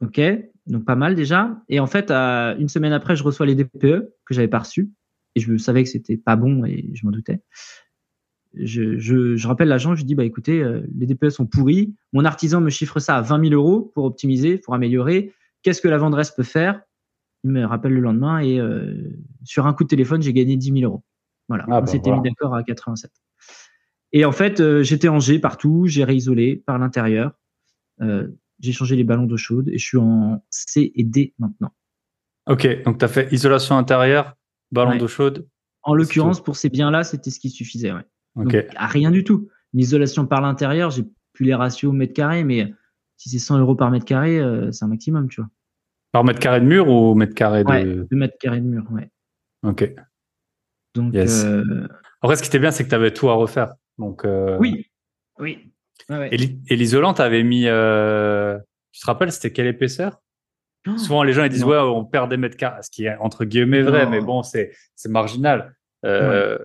OK Donc pas mal déjà. Et en fait, à, une semaine après, je reçois les DPE que j'avais pas reçus. Et je savais que c'était pas bon et je m'en doutais. Je, je, je, rappelle l'agent, je lui dis bah écoutez, euh, les DPE sont pourris. Mon artisan me chiffre ça à 20 000 euros pour optimiser, pour améliorer. Qu'est-ce que la vendresse peut faire? Il me rappelle le lendemain et euh, sur un coup de téléphone, j'ai gagné 10 000 euros. Voilà, ah, on bah, s'était mis d'accord à 87. Et en fait, euh, j'étais en G partout, j'ai réisolé par l'intérieur, euh, j'ai changé les ballons d'eau chaude et je suis en C et D maintenant. Ok, donc tu as fait isolation intérieure, ballon d'eau chaude. En l'occurrence, pour ces biens-là, c'était ce qui suffisait. Ouais. Donc, rien du tout. Une isolation par l'intérieur, j'ai plus les ratios au mètre carré, mais si c'est 100 euros par mètre carré, euh, c'est un maximum, tu vois. Par mètre carré de mur ou mètre carré de... Ouais, de mètre carré de mur, ouais. Ok. Donc, euh... Après, ce qui était bien, c'est que tu avais tout à refaire. Donc, euh... Oui, oui. Ouais, Et l'isolant, tu avais mis... Euh... Tu te rappelles, c'était quelle épaisseur? Oh, Souvent, les gens ils disent, ouais, on perd des mètres carrés, ce qui est entre guillemets vrai, mais bon, c'est marginal. Euh,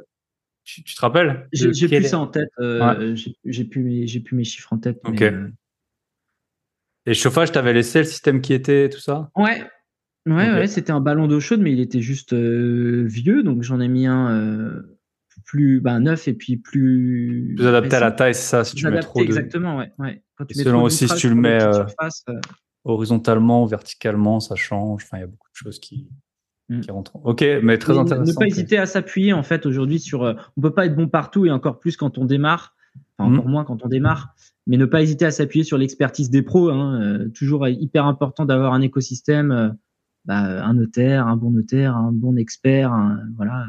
tu, tu, te rappelles? J'ai plus ça en tête. Euh, J'ai plus, mes, plus mes chiffres en tête. Ok. Et le chauffage, tu avais laissé le système qui était, tout ça? Ouais. Ouais, ouais c'était un ballon d'eau chaude, mais il était juste vieux, donc j'en ai mis un plus bah, neuf et puis plus. Plus adapté à la taille, c'est ça, si tu mets trop. Exactement, ouais. ouais. selon aussi si tu le mets euh, horizontalement, verticalement, ça change. Enfin, il y a beaucoup de choses qui, mm. qui rentrent. Ok, mais très intéressant. Ne pas hésiter à s'appuyer en fait aujourd'hui sur. on peut pas être bon partout et encore plus quand on démarre. Enfin, encore mm. moins quand on démarre mais ne pas hésiter à s'appuyer sur l'expertise des pros. Hein, euh, toujours hyper important d'avoir un écosystème, euh, bah, un notaire, un bon notaire, un bon expert, voilà,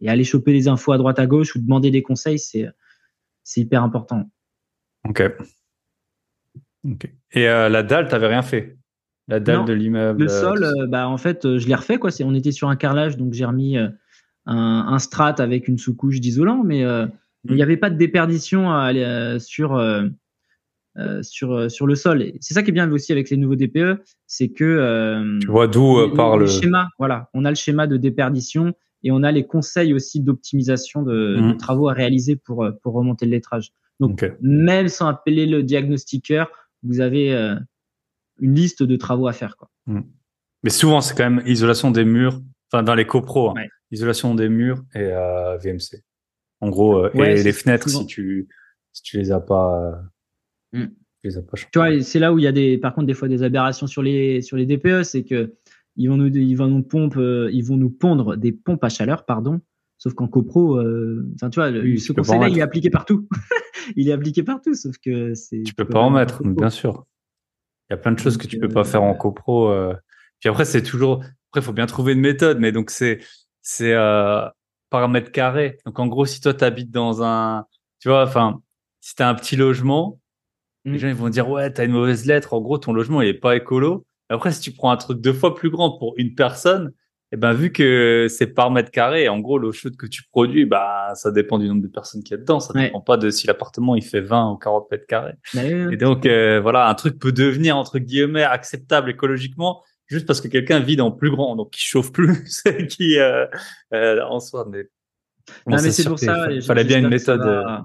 et aller choper les infos à droite à gauche ou demander des conseils, c'est c'est hyper important. Ok. Ok. Et euh, la dalle, t'avais rien fait? La dalle de l'immeuble. Le sol, bah en fait, je l'ai refait quoi. C'est, on était sur un carrelage, donc j'ai remis un, un strat avec une sous-couche d'isolant, mais il n'y avait pas de déperdition à, sur euh, sur euh, sur le sol. C'est ça qui est bien aussi avec les nouveaux DPE, c'est que euh, tu vois d'où part le schéma. Voilà, on a le schéma de déperdition et on a les conseils aussi d'optimisation de, de, mmh. travaux à réaliser pour pour remonter le lettrage. Donc même sans appeler le diagnostiqueur, vous avez une liste de travaux à faire. Quoi. Mm. Mais souvent, c'est quand même isolation des murs, enfin dans les copros, hein. isolation des murs et euh, VMC. En gros, euh, et les fenêtres si tu si tu les as pas. Euh, mm. les as pas tu vois, c'est là où il y a des, par contre, des fois des aberrations sur les sur les DPE, c'est que ils vont nous ils vont nous pompe, ils vont nous pondre des pompes à chaleur, pardon. Sauf qu'en copro, enfin tu vois, ce conseil-là, il est appliqué partout. (laughs) il est appliqué partout, sauf que c'est. Tu peux pas en mettre, bien sûr. Il y a plein de choses que tu peux pas faire en copro. Puis après, c'est toujours. Après, il faut bien trouver une méthode, mais donc c'est c'est euh, par mètre carré. Donc en gros, si toi tu habites dans un, tu vois, enfin, si tu as un petit logement, les mmh. gens ils vont dire ouais, tu as une mauvaise lettre. En gros, ton logement il est pas écolo. Après, si tu prends un truc deux fois plus grand pour une personne, et eh ben vu que c'est par mètre carré, en gros l'eau chaude que tu produis, bah ça dépend du nombre de personnes qui y a dedans, ça dépend pas de si l'appartement il fait 20 ou 40 mètres carrés. Bah et donc euh, voilà, un truc peut devenir entre guillemets acceptable écologiquement juste parce que quelqu'un vit dans plus grand, donc qui chauffe plus, (laughs) qui euh, euh, en soi. Mais, non, mais c'est pour ça. Il fallait bien une méthode. Euh,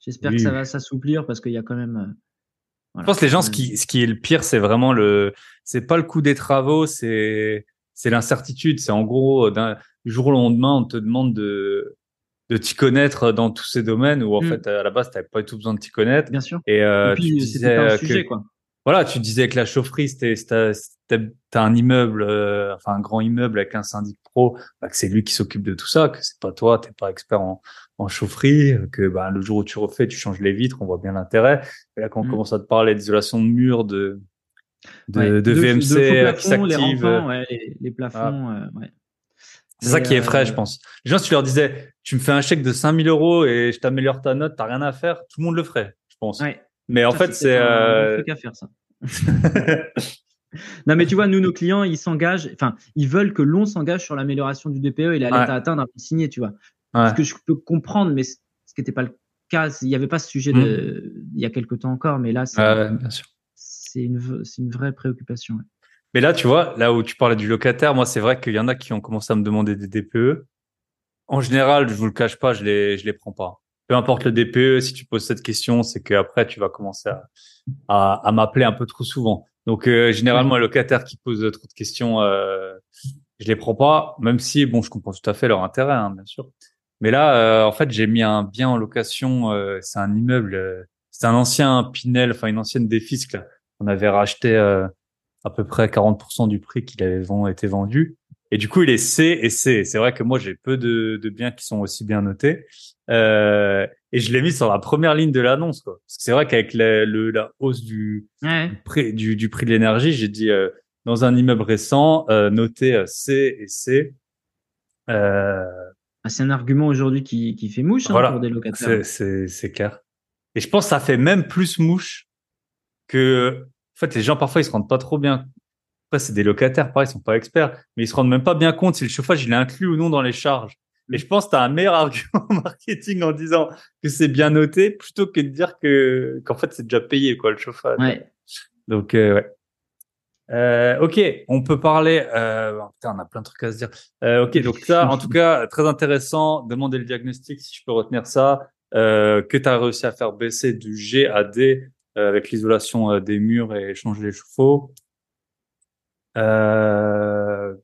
j'espère que ça va s'assouplir parce qu'il y a quand même. Je pense que les gens, ce qui, ce qui est le pire, c'est vraiment le, c'est pas le coût des travaux, c'est, c'est l'incertitude. C'est en gros, d'un jour au lendemain, on te demande de, de t'y connaître dans tous ces domaines où en mmh. fait à la base tu n'avais pas du tout besoin de t'y connaître. Bien sûr. Et, euh, puis, tu disais un sujet, quoi voilà, tu disais que la chaufferie, c'était, t'as un immeuble, euh, enfin un grand immeuble avec un syndic pro, bah, que c'est lui qui s'occupe de tout ça, que c'est pas toi, t'es pas expert en, en chaufferie, que bah, le jour où tu refais, tu changes les vitres, on voit bien l'intérêt. Et là, quand on mmh. commence à te parler d'isolation de murs, de de, de, VMC qui s'active, les, les, plafonds, euh, ouais. C'est ça qui est frais, je euh, pense. Les gens, si tu leur disais, tu me fais un chèque de 5000 euros et je t'améliore ta note, t'as rien à faire, tout le monde le ferait, je pense. Ouais. Mais en fait, c'est. Euh... à faire ça. non, mais tu vois, nous, nos clients, ils s'engagent, enfin, ils veulent que l'on s'engage sur l'amélioration du DPE et la lettre à atteindre signer, tu vois. Ce que je peux comprendre, mais ce qui n'était pas le cas, il n'y avait pas ce sujet de, mmh. il y a quelques temps encore, mais là, c'est une, une vraie préoccupation. Mais là, tu vois, là où tu parlais du locataire, moi, c'est vrai qu'il y en a qui ont commencé à me demander des DPE. En général, je vous le cache pas, je les, je les prends pas peu importe le DPE, si tu poses cette question, c'est qu'après, tu vas commencer à, à, à m'appeler un peu trop souvent. Donc, euh, généralement, un locataire qui pose trop de questions, euh, je les prends pas, même si, bon, je comprends tout à fait leur intérêt, hein, bien sûr. Mais là, euh, en fait, j'ai mis un bien en location. Euh, c'est un immeuble, c'est un ancien Pinel, enfin une ancienne Défisque. On avait racheté à peu près 40% du prix qu'il avait été vendu. Et du coup, il est C et C. C'est vrai que moi, j'ai peu de, de, biens qui sont aussi bien notés. Euh, et je l'ai mis sur la première ligne de l'annonce, quoi. Parce que c'est vrai qu'avec la, le, la hausse du, prix, du, du, prix de l'énergie, j'ai dit euh, dans un immeuble récent, euh, euh, C et C. Ah, c'est un argument aujourd'hui qui, qui fait mouche hein, pour des locataires. C'est clair. Et je pense que ça fait même plus mouche que. En fait, les gens parfois ils se rendent pas trop bien après, c'est des locataires, pareil, ils sont pas experts, mais ils se rendent même pas bien compte si le chauffage il est inclus ou non dans les charges. Mais je pense que tu as un meilleur (laughs) argument marketing en disant que c'est bien noté plutôt que de dire que qu'en fait c'est déjà payé quoi le chauffage. Ouais. Donc euh, ouais. Euh, ok, on peut parler. Euh, oh, on a plein de trucs à se dire. Euh, ok, donc ça, en tout cas, très intéressant. Demander le diagnostic, si je peux retenir ça, euh, que tu as réussi à faire baisser du G à D euh, avec l'isolation des murs et changer les chauffe-eau. Euh,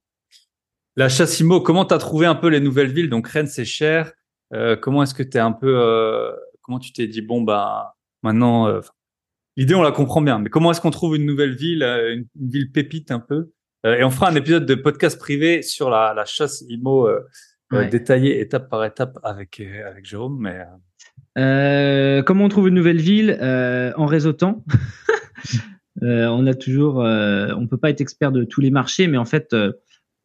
la Chassimo, comment tu as trouvé un peu les nouvelles villes? Donc Rennes, c'est cher. Euh, comment est-ce que tu es un peu euh, comment tu t'es dit bon bah maintenant euh, l'idée on la comprend bien, mais comment est-ce qu'on trouve une nouvelle ville, euh, une, ville pépite un peu Et on fera un épisode de podcast privé sur la, la chasse IMO détaillé étape par étape avec avec Jérôme, mais comment on trouve une nouvelle ville en réseautant? (laughs) Euh, on a toujours, euh, on peut pas être expert de tous les marchés, mais en fait, euh,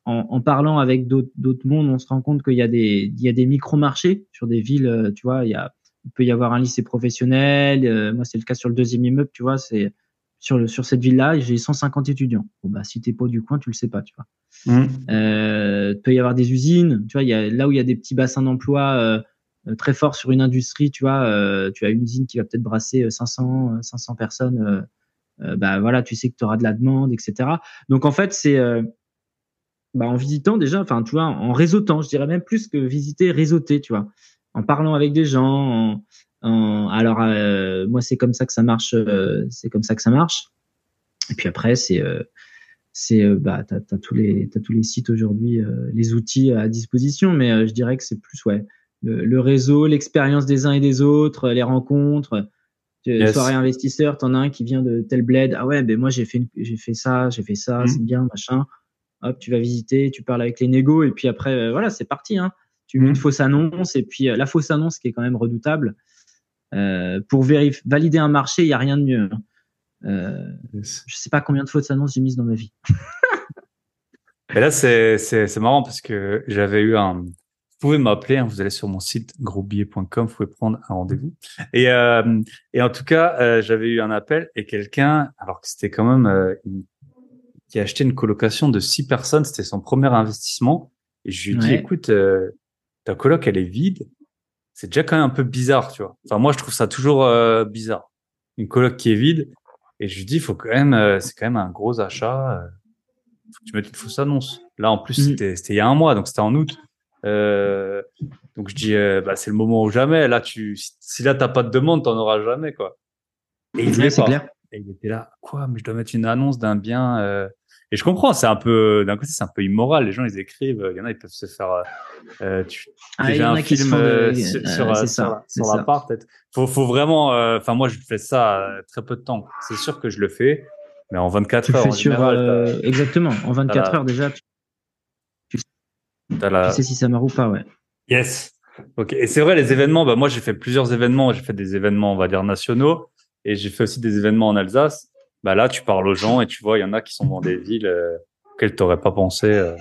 en, parlant avec d'autres mondes, on se rend compte qu'il y a des, il y a des micro-marchés sur des villes. Tu vois, il y a, il peut y avoir un lycée professionnel. moi, c'est le cas sur le deuxième immeuble. Tu vois, c'est sur le sur cette ville-là, j'ai 150 étudiants. Bon bah, si t'es pas du coin, tu le sais pas, tu vois. Mmh. Euh, peut y avoir des usines. Tu vois, il y a là où il y a des petits bassins d'emploi. très forts sur une industrie, tu vois, tu as une usine qui va peut-être brasser 500, 500 personnes euh, bah voilà, tu sais que tu auras de la demande, etc. Donc en fait, c'est euh, bah, en visitant déjà, enfin tu vois, en réseautant, je dirais même plus que visiter, réseauter, tu vois, en parlant avec des gens. En, alors euh, moi, c'est comme ça que ça marche, c'est comme ça que ça marche. Et puis après, c'est c'est bah t'as as tous les t'as tous les sites aujourd'hui, les outils à disposition, mais je dirais que c'est plus ouais le, réseau, l'expérience des uns et des autres, les rencontres. Yes. Soirée investisseur, t'en as un qui vient de tel bled. Ah ouais, ben moi j'ai fait j'ai fait ça, j'ai fait ça, mhm. c'est bien, machin. Hop, tu vas visiter, tu parles avec les négos et puis après euh, voilà, c'est parti. Hein. Tu mets une fausse annonce et puis euh, la fausse annonce qui est quand même redoutable. Euh, pour vérifier, valider un marché, il y a rien de mieux. Hein. Euh, Je sais pas combien de fausses annonces j'ai mises dans ma vie. (laughs) et là, c'est marrant parce que j'avais eu un vous pouvez m'appeler, hein, vous allez sur mon site grosbillet.com, vous pouvez prendre un rendez-vous. Et, euh, et en tout cas, j'avais eu un appel et quelqu'un, alors que c'était quand même, qui a acheté une colocation de six personnes, c'était son premier investissement. Et je lui ai dit, écoute, ta coloc, elle est vide. C'est déjà quand même un peu bizarre, tu vois. Enfin, moi, je trouve ça toujours euh, bizarre. Une coloc qui est vide. Et je lui dis, faut quand même, c'est quand même un gros achat. faut que tu mettes une fausse annonce. Là, en plus, mm. c'était il y a un mois, donc c'était en août. Euh, donc je dis, euh, bah, c'est le moment ou jamais. Là, tu, si là t'as pas de demande, t'en auras jamais quoi. Et il voulait Clair. Et il était là, quoi Mais je dois mettre une annonce d'un bien. Euh... Et je comprends, c'est un peu, d'un côté, c'est un peu immoral. Les gens, ils écrivent. Il y en a, ils peuvent se faire. Euh, tu, ah, déjà un film euh, sur, sur, sur, sur l'appart. Faut, faut vraiment. Enfin, moi, je fais ça très peu de temps. C'est sûr que je le fais, mais en 24 tu heures. En général, exactement. En 24 heures déjà, tu la... Tu sais si ça marche ou pas, ouais. Yes. Ok. Et c'est vrai, les événements, bah, moi, j'ai fait plusieurs événements. J'ai fait des événements, on va dire, nationaux. Et j'ai fait aussi des événements en Alsace. Bah, là, tu parles aux gens et tu vois, il y en a qui sont dans des villes euh, auxquelles tu n'aurais pas pensé. Euh,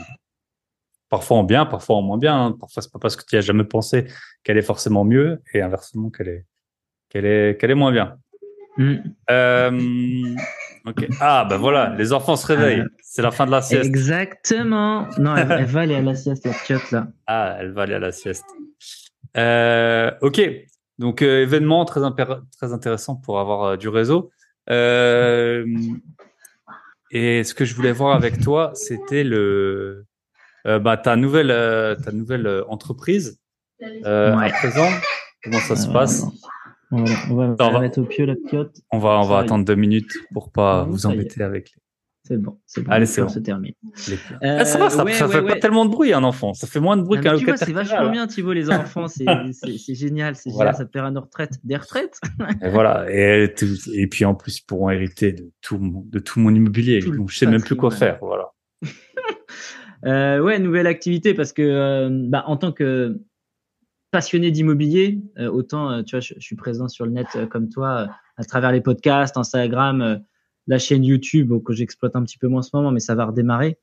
parfois en bien, parfois en moins bien. Hein. Parfois, c'est pas parce que tu n'y as jamais pensé qu'elle est forcément mieux et inversement qu'elle est, qu'elle est, qu'elle est moins bien. Mm. Euh, ok. Ah, ben voilà, les enfants se réveillent. C'est la fin de la sieste. Exactement. Non, elle, va aller à la sieste, la petite là. Ah, elle va aller à la sieste. Euh, ok. Donc, euh, événement très, très intéressant pour avoir du réseau. Et ce que je voulais voir avec toi, c'était le, bah, ta nouvelle, ta nouvelle entreprise. À présent, comment ça se passe? on va, on va, mettre au pieu la piote. On va, on va attendre deux minutes pour pas vous embêter avec les. C'est bon, c'est bon. Allez, c'est bon. se termine. Euh, ah, ça va, ça, ça fait pas tellement de bruit un enfant. Ça fait moins de bruit qu'un. C'est vachement bien, Thibaut, les enfants. C'est (laughs) génial, c'est génial. Ça perd à nos retraites, des retraites. (laughs) et voilà. Et, et puis en plus, ils pourront hériter de tout, de tout mon immobilier. Donc, je sais même plus quoi faire. Voilà. (laughs) euh, ouais, nouvelle activité parce que, euh, bah, en tant que passionné d'immobilier, autant tu vois, je, suis présent sur le net comme toi, à travers les podcasts, Instagram, la chaîne YouTube que j'exploite un petit peu moins en ce moment, mais ça va redémarrer.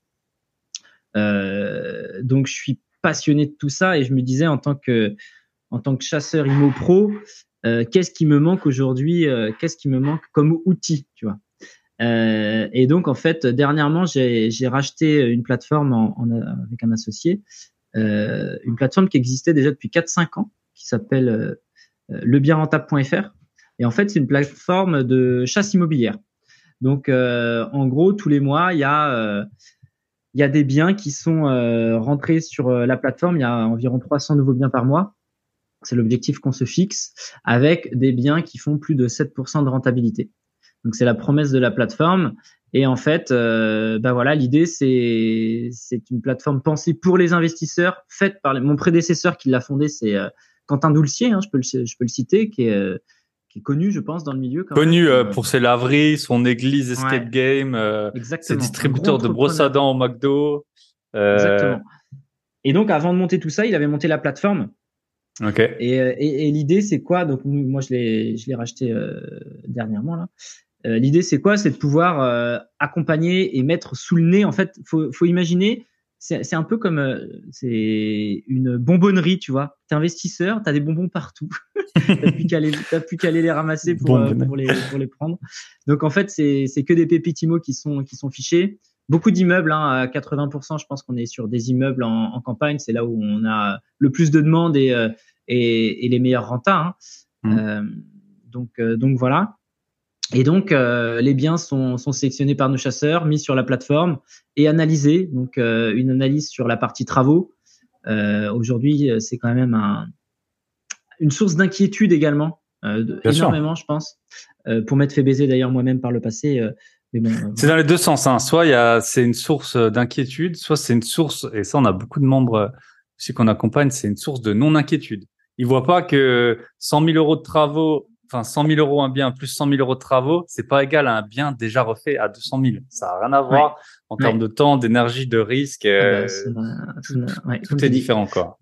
donc je suis passionné de tout ça et je me disais en tant que chasseur immo pro, qu'est-ce qui me manque aujourd'hui Qu'est-ce qui me manque comme outil, tu vois? Et donc en fait, dernièrement, j'ai racheté une plateforme avec un associé euh, une plateforme qui existait déjà depuis 4-5 ans, qui s'appelle euh, euh, lebienrentable.fr. Et en fait, c'est une plateforme de chasse immobilière. Donc, en gros, tous les mois, il y a a des biens qui sont rentrés sur la plateforme. Il y a environ 300 nouveaux biens par mois. C'est l'objectif qu'on se fixe avec des biens qui font plus de 7% de rentabilité. Donc c'est la promesse de la plateforme. Et en fait, euh, voilà, l'idée c'est une plateforme pensée pour les investisseurs, faite par mon prédécesseur qui l'a fondée, c'est euh, Quentin Doulcier, hein, je peux le je peux le citer, qui est euh, qui est connu, je pense, dans le milieu. connu euh, pour ses laveries, son église escape game, ses distributeurs de brosses à dents au McDo. Exactement. Et donc, avant de monter tout ça, il avait monté la plateforme. Ok. Et, et, et l'idée, c'est quoi? Donc, moi, je l'ai, je l'ai racheté dernièrement là. Euh, l'idée, c'est quoi? C'est de pouvoir euh, accompagner et mettre sous le nez. En fait, faut, faut imaginer, c'est un peu comme euh, c'est une bonbonnerie, tu vois. T'es investisseur, t'as des bonbons partout. (laughs) t'as plus qu'à qu'à aller les ramasser pour, pour, les, pour les prendre. Donc en fait, c'est que des pépites qui sont qui sont fichés. Beaucoup d'immeubles, hein, à 80%, je pense qu'on est sur des immeubles en, en campagne. C'est là où on a le plus de demandes et, et, et les meilleurs rentas. Hein. Mmh. Euh, donc, donc voilà. Et donc, euh, les biens sont, sont, sélectionnés par nos chasseurs, mis sur la plateforme et analysés. Donc, euh, une analyse sur la partie travaux. Euh, Aujourd'hui, c'est quand même un, une source d'inquiétude également, euh, énormément, je pense. Pour m'être fait baiser d'ailleurs moi-même par le passé, c'est dans les deux sens. Hein. Soit c'est une source d'inquiétude, soit c'est une source, et ça on a beaucoup de membres aussi qu'on accompagne, c'est une source de non inquiétude. Ils voient pas que 100 000 euros de travaux, enfin 100 000 euros un bien plus 100 000 euros de travaux, c'est pas égal à un bien déjà refait à 200 000. Ça a rien à voir en termes de temps, d'énergie, de risque. Tout, est différent quoi.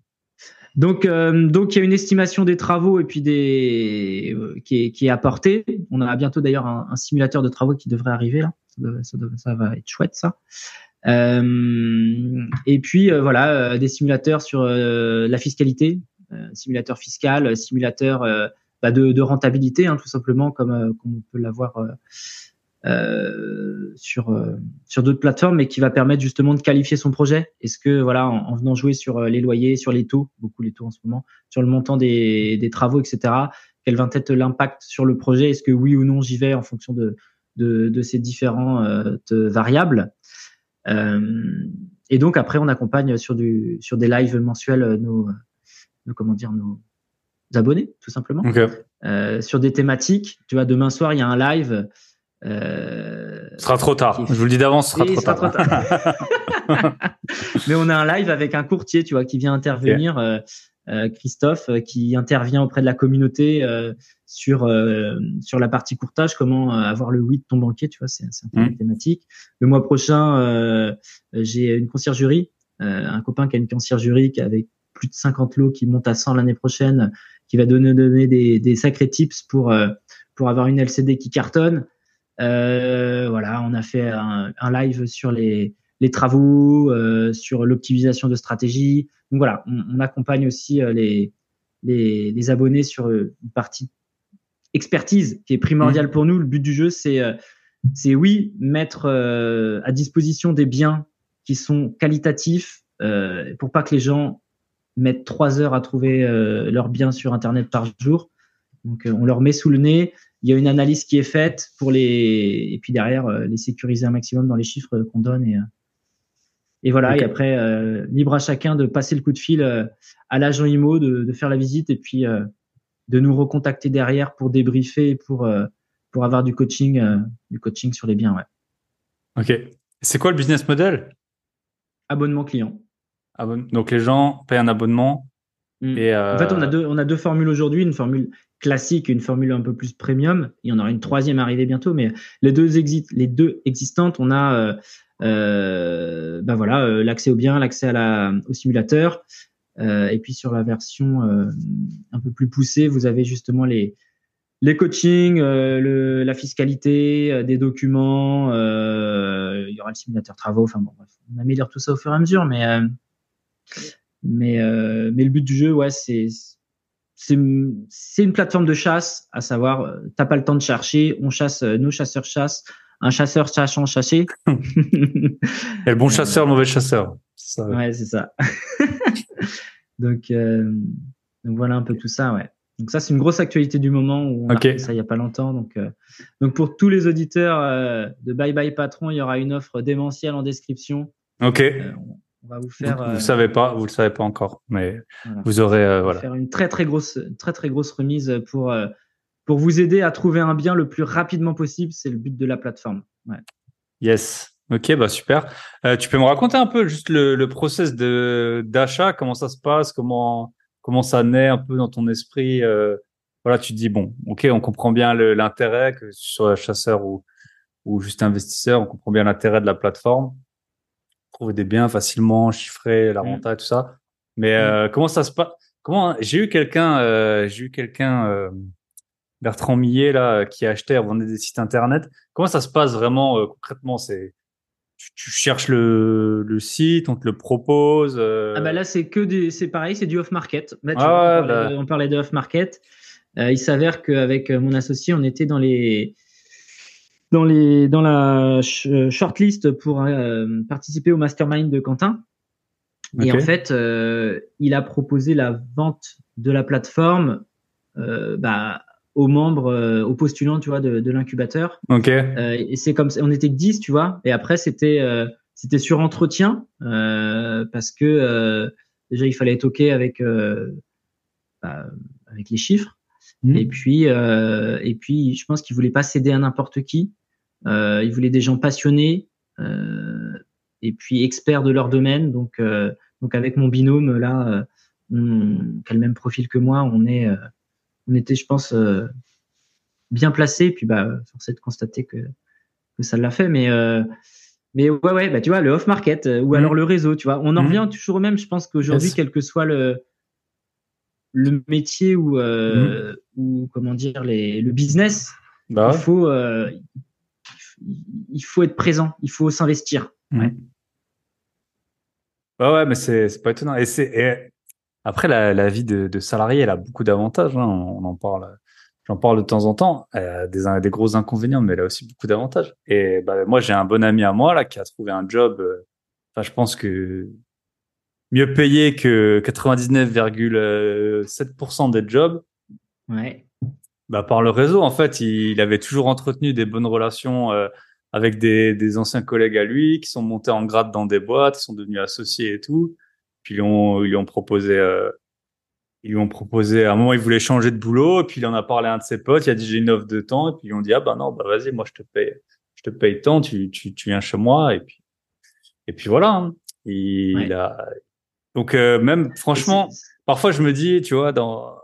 Donc, euh, donc il y a une estimation des travaux et puis des euh, qui, est, qui est apportée. On a bientôt d'ailleurs un, un, simulateur de travaux qui devrait arriver là. Ça, ça, va être chouette ça. Euh, et puis voilà, des simulateurs sur la fiscalité, simulateur fiscal, simulateur bah de, de, rentabilité, hein, tout simplement comme, comme on peut l'avoir euh, sur euh, sur d'autres plateformes, mais qui va permettre justement de qualifier son projet. Est-ce que voilà, en, venant jouer sur euh, les loyers, sur les taux, beaucoup les taux en ce moment, sur le montant des, des travaux, etc. Quel va être l'impact sur le projet? Est-ce que oui ou non j'y vais en fonction de de, de ces différentes variables? Et donc après, on accompagne sur du sur des lives mensuels nos, nos comment dire nos abonnés tout simplement euh, sur des thématiques. Tu vois, demain soir il y a un live euh, ce sera trop tard. Je vous le dis d'avance, ce sera, trop, tard. (laughs) Mais on a un live avec un courtier, tu vois, qui vient intervenir. Euh, euh, Christophe qui intervient auprès de la communauté sur sur la partie courtage, comment avoir le oui de ton banquier, tu vois, c'est un peu mmh. thématique. Le mois prochain, j'ai une conciergerie, un copain qui a une conciergerie avec plus de 50 lots qui monte à 100 l'année prochaine, qui va donner donner des, des sacrés tips pour pour avoir une LCD qui cartonne. Euh, voilà, on a fait un, live sur les, travaux, euh, sur l'optimisation de stratégie. Donc voilà, on, accompagne aussi euh, les, les, abonnés sur une partie expertise qui est primordiale mmh. pour nous. Le but du jeu, c'est c'est oui mettre à disposition des biens qui sont qualitatifs pour pas que les gens mettent trois heures à trouver leurs biens sur Internet par jour. Donc on leur met sous le nez il y a une analyse qui est faite pour les et puis derrière euh, les sécuriser un maximum dans les chiffres qu'on donne et euh, et voilà et après euh, libre à chacun de passer le coup de fil à l'agent IMO de, de, faire la visite et puis de nous recontacter derrière pour débriefer et pour pour avoir du coaching du coaching sur les biens ouais. Ok. C'est quoi le business model? Abonnement client. Donc les gens paient un abonnement. Mm. Et En fait, on a deux on a deux formules aujourd'hui, une formule classique, une formule un peu plus premium. Il y en aura une troisième arrivée bientôt, mais les deux, les deux existantes, on a euh, euh ben voilà euh, l'accès au bien, l'accès la, au simulateur. Euh, et puis sur la version un peu plus poussée, vous avez justement les les coachings, le, la fiscalité, des documents. il y aura le simulateur travaux. Enfin bon, bref, on améliore tout ça au fur et à mesure, mais mais mais le but du jeu, ouais, c'est c'est une plateforme de chasse, à savoir, euh, t'as pas le temps de chercher, on chasse, euh, nos chasseurs chassent, un chasseur en chasser. (laughs) Et le bon chasseur, le mauvais chasseur. Ça, ouais, c'est ça. (laughs) donc, euh, donc voilà un peu tout ça, ouais. Donc ça, c'est une grosse actualité du moment où on a fait ça il y a pas longtemps. Donc, donc pour tous les auditeurs de Bye Bye Patron, il y aura une offre démentielle en description. Ok. On va vous faire. Vous, ne euh, savez pas, vous le savez pas encore, mais vous aurez euh, voilà. Faire une très très grosse, très très grosse remise pour euh, pour vous aider à trouver un bien le plus rapidement possible. C'est le but de la plateforme. Ouais. Yes. Ok, bah super. tu peux me raconter un peu juste le, le process de d'achat, comment ça se passe, comment comment ça naît un peu dans ton esprit? voilà, tu te dis bon, ok, on comprend bien l'intérêt que tu sois chasseur ou ou juste investisseur, on comprend bien l'intérêt de la plateforme trouver des biens facilement, chiffrer la mmh. renta tout ça. Mais mmh. euh, comment ça se passe Comment j'ai eu quelqu'un, euh, j'ai eu quelqu'un, euh, Bertrand Millet là, qui achetait, vendait des sites internet. Comment ça se passe vraiment euh, concrètement? C'est tu, cherches le, le site, on te le propose. Ah bah là c'est que des, c'est pareil, c'est du off market. Ah, on, parlait bah. on, parlait de, off market. il s'avère qu'avec mon associé, on était dans les dans, les, dans la shortlist pour euh, participer au mastermind de Quentin. Et en fait, euh, il a proposé la vente de la plateforme euh, bah, aux membres, aux postulants, tu vois, de, de l'incubateur. Ok. et c'est comme on était que 10, tu vois. Et après, c'était c'était sur entretien parce que déjà il fallait être ok avec bah, avec les chiffres. Mmh. Et puis et puis, je pense qu'il voulait pas céder à n'importe qui. Ils voulaient des gens passionnés et puis experts de leur domaine. Donc, donc avec mon binôme là, on, qui a le même profil que moi, on est, on était, je pense, bien placé. Puis bah, force est de constater que, que ça l'a fait, mais mais ouais, ouais, bah tu vois, le off market ou mmh. alors le réseau, tu vois, on en mmh. revient toujours au même. Je pense qu'aujourd'hui, quel que soit le le métier ou, euh, mmh. ou comment dire les, le business, bah il faut euh, il faut être présent, il faut s'investir. Mmh. Ouais. Bah ouais, mais c'est pas étonnant. Et c'est après la, la vie de, de, salarié, elle a beaucoup d'avantages. Hein. On, en parle, j'en parle de temps en temps. Euh, des des gros inconvénients, mais elle a aussi beaucoup d'avantages. Et bah moi, j'ai un bon ami à moi là qui a trouvé un job. Euh, enfin, je pense que mieux payé que 99,7% des jobs. Ouais. Bah, par le réseau, en fait, il, avait toujours entretenu des bonnes relations euh, avec des, des, anciens collègues à lui qui sont montés en grade dans des boîtes, qui sont devenus associés et tout. Puis ils, ont, ils lui ont proposé, euh, ils lui ont proposé. À un moment, il voulait changer de boulot, et puis il en a parlé à un de ses potes. Il a dit j'ai une offre de temps, et puis ils ont dit ah bah non, bah vas-y, moi je te paye, je te paye tant, tu, tu, tu viens chez moi, et puis et puis voilà. Hein. Il, a donc euh, même franchement, parfois je me dis, tu vois, dans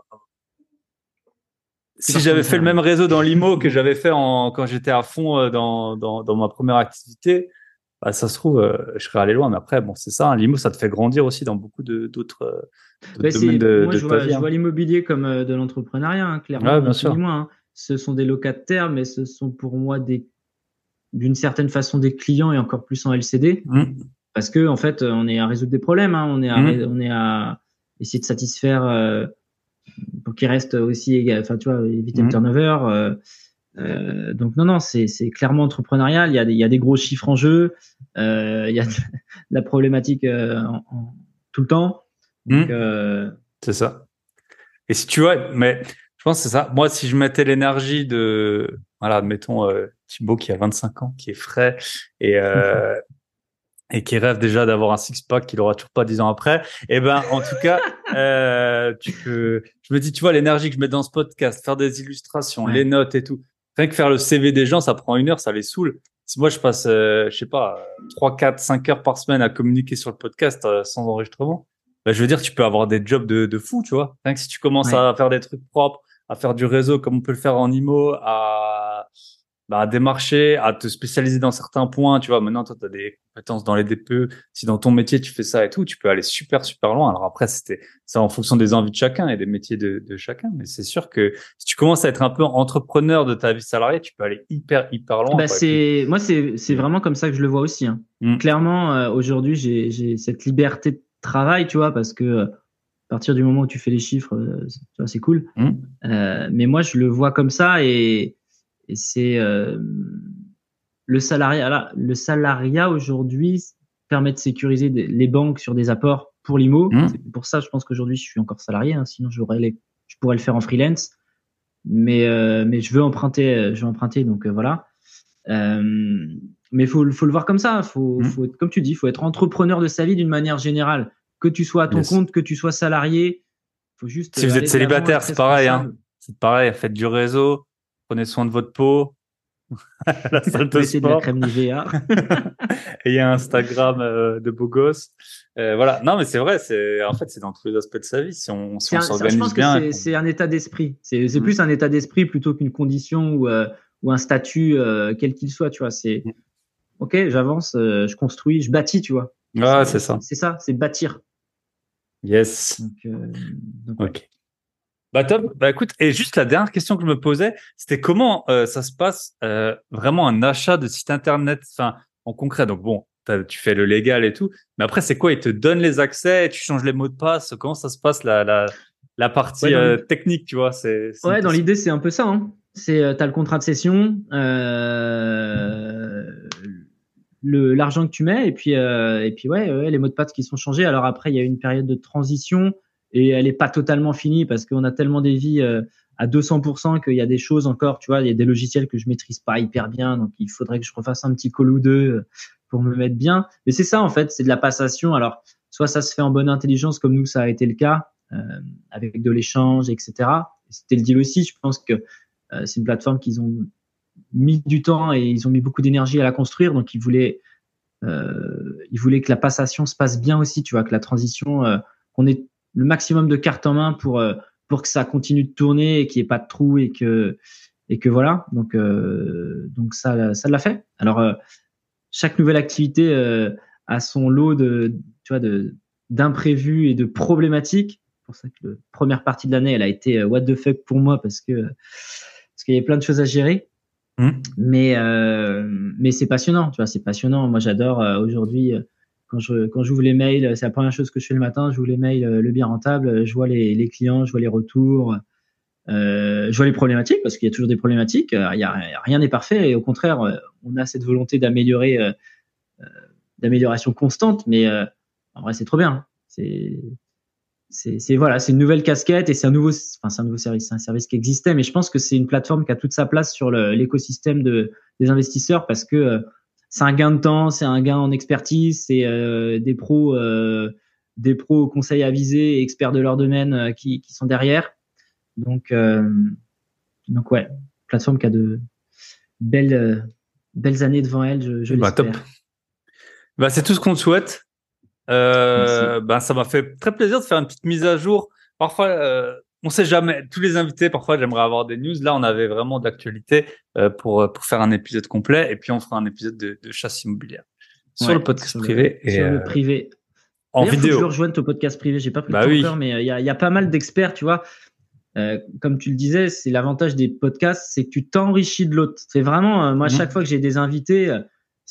si j'avais fait le même réseau dans l'IMO que j'avais fait en, quand j'étais à fond euh, dans, dans, dans, ma première activité, bah, ça se trouve, euh, je serais allé loin. Mais après, bon, c'est ça, hein, l'IMO, ça te fait grandir aussi dans beaucoup d'autres domaines de, moi, je, vois, je hein. vois l'immobilier comme de l'entrepreneuriat, hein, clairement. Ouais, bien sûr. Moins, Ce sont des locataires, mais ce sont pour moi des d'une certaine façon des clients et encore plus en LCD. Mmh parce que en fait, on est à résoudre des problèmes, hein, on est à, mmh. on est à essayer de satisfaire euh, pour qu'il reste aussi, enfin tu vois, éviter le mmh. turnover. Euh, euh, donc non, non, c'est clairement entrepreneurial. Il y, a des, il y a des gros chiffres en jeu. Euh, il y a de, (laughs) la problématique euh, en, tout le temps. Mmh. c'est ça. Et si tu vois, mais je pense que c'est ça. Moi, si je mettais l'énergie de, voilà, mettons Thibaut qui a 25 ans, qui est frais et (laughs) et qui rêve déjà d'avoir un six-pack qu'il aura toujours pas dix ans après, eh ben, en tout cas, (laughs) euh, tu peux, je me dis, tu vois, l'énergie que je mets dans ce podcast, faire des illustrations, les notes et tout. Rien que faire le CV des gens, ça prend une heure, ça les saoule. Si moi, je passe, euh, je sais pas, trois, quatre, cinq heures par semaine à communiquer sur le podcast euh, sans enregistrement, ben, je veux dire, tu peux avoir des jobs de, de fou, tu vois. Rien que si tu commences à faire des trucs propres, à faire du réseau comme on peut le faire en IMO, à, bah, à démarcher, à te spécialiser dans certains points. Tu vois, maintenant, toi, tu as des compétences dans les DPE. Si dans ton métier, tu fais ça et tout, tu peux aller super, super loin. Alors après, c'était ça en fonction des envies de chacun et des métiers de, de chacun. Mais c'est sûr que si tu commences à être un peu entrepreneur de ta vie salariée, tu peux aller hyper, hyper loin. Bah, c'est, moi, c'est, c'est vraiment comme ça que je le vois aussi. Hein. Mmh. Clairement, euh, aujourd'hui, j'ai, j'ai cette liberté de travail, tu vois, parce que euh, à partir du moment où tu fais les chiffres, euh, tu vois, c'est cool. Mmh. mais moi, je le vois comme ça et et c'est euh, le salariat. Le salariat aujourd'hui permet de sécuriser les banques sur des apports pour l'IMO. Mmh. Pour ça, je pense qu'aujourd'hui, je suis encore salarié. Hein, sinon, les, je pourrais le faire en freelance. Mais euh, mais je veux emprunter, euh, je veux emprunter. Donc voilà. mais faut faut le voir comme ça. Faut, mmh. faut comme tu dis, faut être entrepreneur de sa vie d'une manière générale. Que tu sois à ton compte, que tu sois salarié, faut juste. Si vous êtes célibataire, c'est pareil. Hein. C'est pareil. Faites du réseau Prenez soin de votre peau. (laughs) la salle de sport. De la crème (laughs) et il y a Instagram euh, de beau gosse. Euh, voilà. Non, mais c'est vrai. C'est en fait c'est dans tous les aspects de sa vie. Si on si s'organise bien. Je pense que c'est un état d'esprit. C'est mm. plus un état d'esprit plutôt qu'une condition ou euh, ou un statut quel qu'il soit. Tu vois. C'est mm. ok. J'avance. je construis. Je bâtis. Tu vois. Ah, c'est ça. C'est ça. C'est bâtir. Yes. Donc, ok. Bah top. Bah écoute, et juste la dernière question que je me posais, c'était comment euh, ça se passe euh, vraiment un achat de site internet, enfin en concret. Donc bon, tu fais le légal et tout, mais après c'est quoi? Ils te donnent les accès, tu changes les mots de passe? Comment ça se passe la la, la partie euh, technique, tu vois? C'est ouais, dans l'idée c'est un peu ça. Hein. C'est t'as le contrat de session, le l'argent que tu mets et puis et puis ouais, ouais, les mots de passe qui sont changés. Alors après il y a une période de transition et elle est pas totalement finie parce qu'on a tellement des vies euh, à 200% qu'il y a des choses encore, tu vois, il y a des logiciels que je maîtrise pas hyper bien, donc il faudrait que je refasse un petit call ou deux euh, pour me mettre bien. Mais c'est ça en fait, c'est de la passation. Alors soit ça se fait en bonne intelligence comme nous ça a été le cas euh, avec de l'échange, etc. C'était le deal aussi. Je pense que c'est une plateforme qu'ils ont mis du temps et ils ont mis beaucoup d'énergie à la construire. Donc, ils voulaient, euh, ils voulaient que la passation se passe bien aussi, tu vois, que la transition, euh, qu'on ait le maximum de cartes en main pour, euh, pour que ça continue de tourner et qu'il n'y ait pas de trou et que, et que voilà. Donc, euh, donc ça, ça l'a fait. Alors, chaque nouvelle activité a son lot de, tu vois, de, d'imprévus et de problématiques. C'est pour ça que la première partie de l'année, elle a été what the fuck pour moi parce que, parce qu'il y avait plein de choses à gérer. Mmh. Mais euh, mais c'est passionnant, tu vois, c'est passionnant. Moi, j'adore euh, aujourd'hui euh, quand je quand j'ouvre les mails, c'est la première chose que je fais le matin. J'ouvre les mails, le bien rentable, je vois les, les clients, je vois les retours, je vois les problématiques parce qu'il y a toujours des problématiques. Il y a, rien n'est parfait et au contraire, on a cette volonté d'améliorer, d'amélioration constante. Mais en vrai, c'est trop bien. C'est c'est voilà, c'est une nouvelle casquette et c'est un nouveau, enfin c'est un nouveau service, c'est un service qui existait, mais je pense que c'est une plateforme qui a toute sa place sur l'écosystème de des investisseurs parce que euh, c'est un gain de temps, c'est un gain en expertise, c'est euh, des pros, euh, des pros conseils avisés, experts de leur domaine euh, qui, qui sont derrière. Donc donc ouais, plateforme qui a de belles belles années devant elle, je, je bah, l'espère. Bah, c'est tout ce qu'on te souhaite. Ben ça m'a fait très plaisir de faire une petite mise à jour. Parfois, on sait jamais. Tous les invités, parfois, j'aimerais avoir des news. Là, on avait vraiment d'actualité euh, pour pour faire un épisode complet, et puis on fera un épisode de, de chasse immobilière sur le podcast privé et sur le euh, privé. En vidéo. Faut que je rejoigne ton podcast privé. J'ai pas pris bah le temps mais il y a, y a pas mal d'experts, tu vois. Euh, comme tu le disais, c'est l'avantage des podcasts, c'est que tu t'enrichis de l'autre. C'est vraiment, moi, à mhm. chaque fois que j'ai des invités,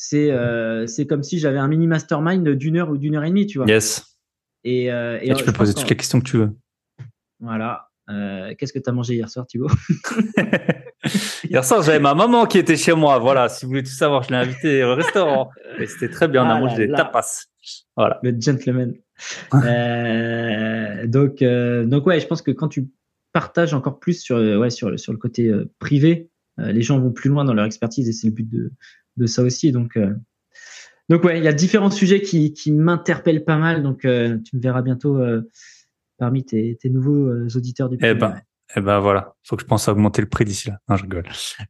c'est euh, c'est comme si j'avais un mini mastermind d'une heure ou d'une heure et demie, tu vois. Yes. Et, euh, et, tu peux poser toutes les questions que tu veux. Voilà. Euh, Qu'est-ce que tu as mangé hier soir, Thibaut? (laughs) Hier soir, j'avais ma maman qui était chez moi. Voilà, si vous voulez tout savoir, je l'ai invité au restaurant. Et c'était très bien. On a ah mangé des tapas. Voilà. Le gentleman. euh, donc, euh, donc ouais, je pense que quand tu partages encore plus sur, ouais, sur, sur le côté euh, privé, les gens vont plus loin dans leur expertise et c'est le but de, de ça aussi. Donc, euh, donc ouais, il y a différents sujets qui, qui m'interpellent pas mal. Donc, euh, tu me verras bientôt euh, parmi tes, tes nouveaux auditeurs du eh ben, eh ben voilà, faut que je pense à augmenter le prix d'ici là. Non, je rigole.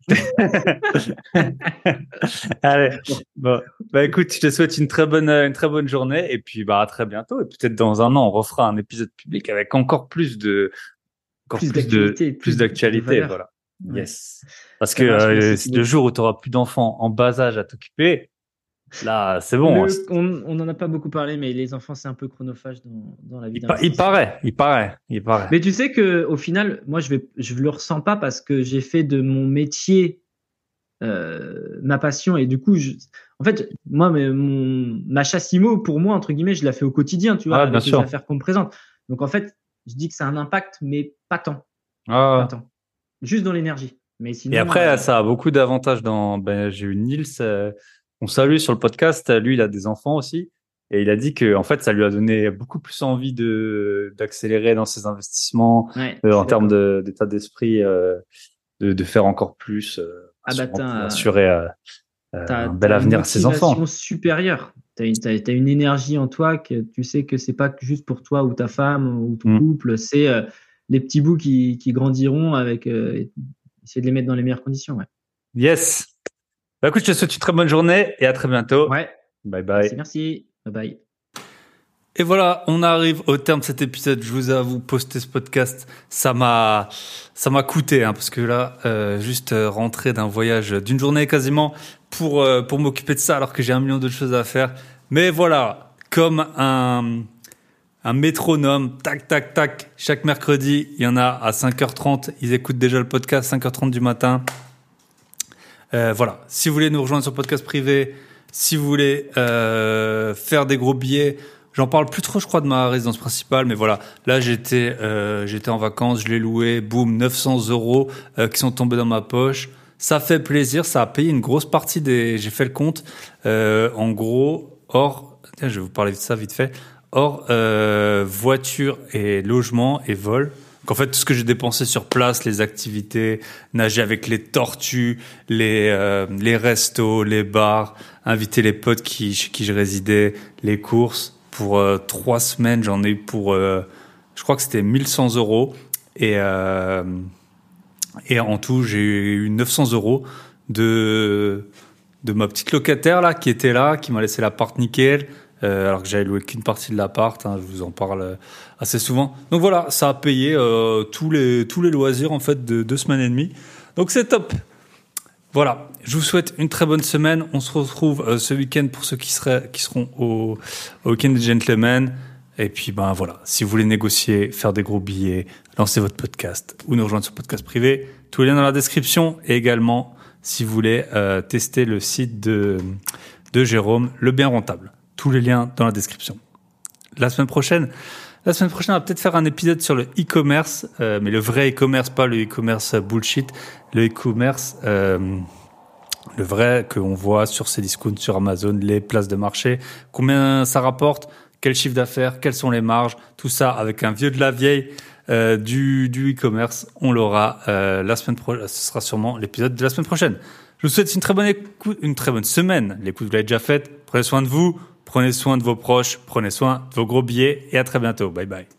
(laughs) Allez, bon, bah écoute, je te souhaite une très bonne, une très bonne journée et puis bah à très bientôt et peut-être dans un an on refera un épisode public avec encore plus de, encore plus, de, plus d'actualité, voilà. Yes. Parce que euh, le jour où tu auras plus d'enfants en bas âge à t'occuper, là, c'est bon. Hein. on n'en a pas beaucoup parlé, mais les enfants, c'est un peu chronophage dans, dans la vie. Il, il, paraît, il paraît, il paraît. Mais tu sais que au final, moi, je vais, je le ressens pas parce que j'ai fait de mon métier euh, ma passion et du coup, je, en fait, moi, mon, ma chasse IMO, pour moi, entre guillemets, je la fais au quotidien, tu vois, ah, bien sûr. les affaires qu'on me présente. Donc en fait, je dis que c'est un impact, mais pas tant. Ah. Pas tant juste dans l'énergie. Mais sinon, et après, euh, ça a beaucoup d'avantages. Dans, ben, j'ai eu Nils, euh, on salue sur le podcast. Lui, il a des enfants aussi, et il a dit que en fait, ça lui a donné beaucoup plus envie de d'accélérer dans ses investissements euh, en termes d'état d'esprit, de, de, faire encore plus, ah bah, pour assurer un bel avenir à ses enfants. Supérieure. Tu as, as, une énergie en toi que tu sais que c'est pas juste pour toi ou ta femme ou ton mm. couple, c'est les petits bouts qui, qui grandiront avec euh, essayer de les mettre dans les meilleures conditions. Ouais. Yes. Bah, écoute, je te souhaite une très bonne journée et à très bientôt. Ouais. Bye bye. Merci, merci. Bye bye. Et voilà, on arrive au terme de cet épisode. Je vous avoue, poster ce podcast, ça m'a, ça m'a coûté, hein, parce que là, euh, juste euh, rentrer d'un voyage d'une journée quasiment pour euh, pour m'occuper de ça, alors que j'ai un million d'autres choses à faire. Mais voilà, comme un un métronome, tac, tac, tac. Chaque mercredi, il y en a à 5h30. Ils écoutent déjà le podcast 5h30 du matin. Euh, voilà. Si vous voulez nous rejoindre sur podcast privé, si vous voulez euh, faire des gros billets, j'en parle plus trop, je crois, de ma résidence principale, mais voilà. Là, j'étais, euh, j'étais en vacances, je l'ai loué, boum, 900 euros euh, qui sont tombés dans ma poche. Ça fait plaisir, ça a payé une grosse partie des. J'ai fait le compte. Euh, en gros, or, tiens, je vais vous parler de ça vite fait. Or, euh, voiture et logement et vol. qu'en fait, tout ce que j'ai dépensé sur place, les activités, nager avec les tortues, les, euh, les restos, les bars, inviter les potes qui, chez qui je résidais, les courses. Pour euh, trois semaines, j'en ai eu pour, euh, je crois que c'était 1100 euros. Et, et en tout, j'ai eu 900 euros. de de ma petite locataire là qui était là, qui m'a laissé l'appart nickel, euh, alors que j'avais loué qu'une partie de l'appart. Hein, je vous en parle euh, assez souvent. Donc voilà, ça a payé euh, tous les tous les loisirs en fait de deux semaines et demie. Donc c'est top. Voilà, je vous souhaite une très bonne semaine. On se retrouve euh, ce week-end pour ceux qui, seraient, qui seront au, au week-end. Et puis ben voilà, si vous voulez négocier, faire des gros billets, lancer votre podcast ou nous rejoindre sur podcast privé, tous les liens dans la description et également si vous voulez euh, tester le site de, de Jérôme, le bien rentable. Tous les liens dans la description. La semaine prochaine, la semaine prochaine, on va peut-être faire un épisode sur le e-commerce, euh, mais le vrai e-commerce, pas le e-commerce bullshit, le e-commerce, euh, le vrai qu'on voit sur ces discounts, sur Amazon, les places de marché, combien ça rapporte, quel chiffre d'affaires, quelles sont les marges, tout ça avec un vieux de la vieille euh, du, du e-commerce. On l'aura euh, la semaine prochaine. Ce sera sûrement l'épisode de la semaine prochaine. Je vous souhaite une très bonne écoute, une très bonne semaine. L'écoute vous l'avez déjà faite. Prenez soin de vous, prenez soin de vos proches, prenez soin de vos gros billets et à très bientôt. Bye bye.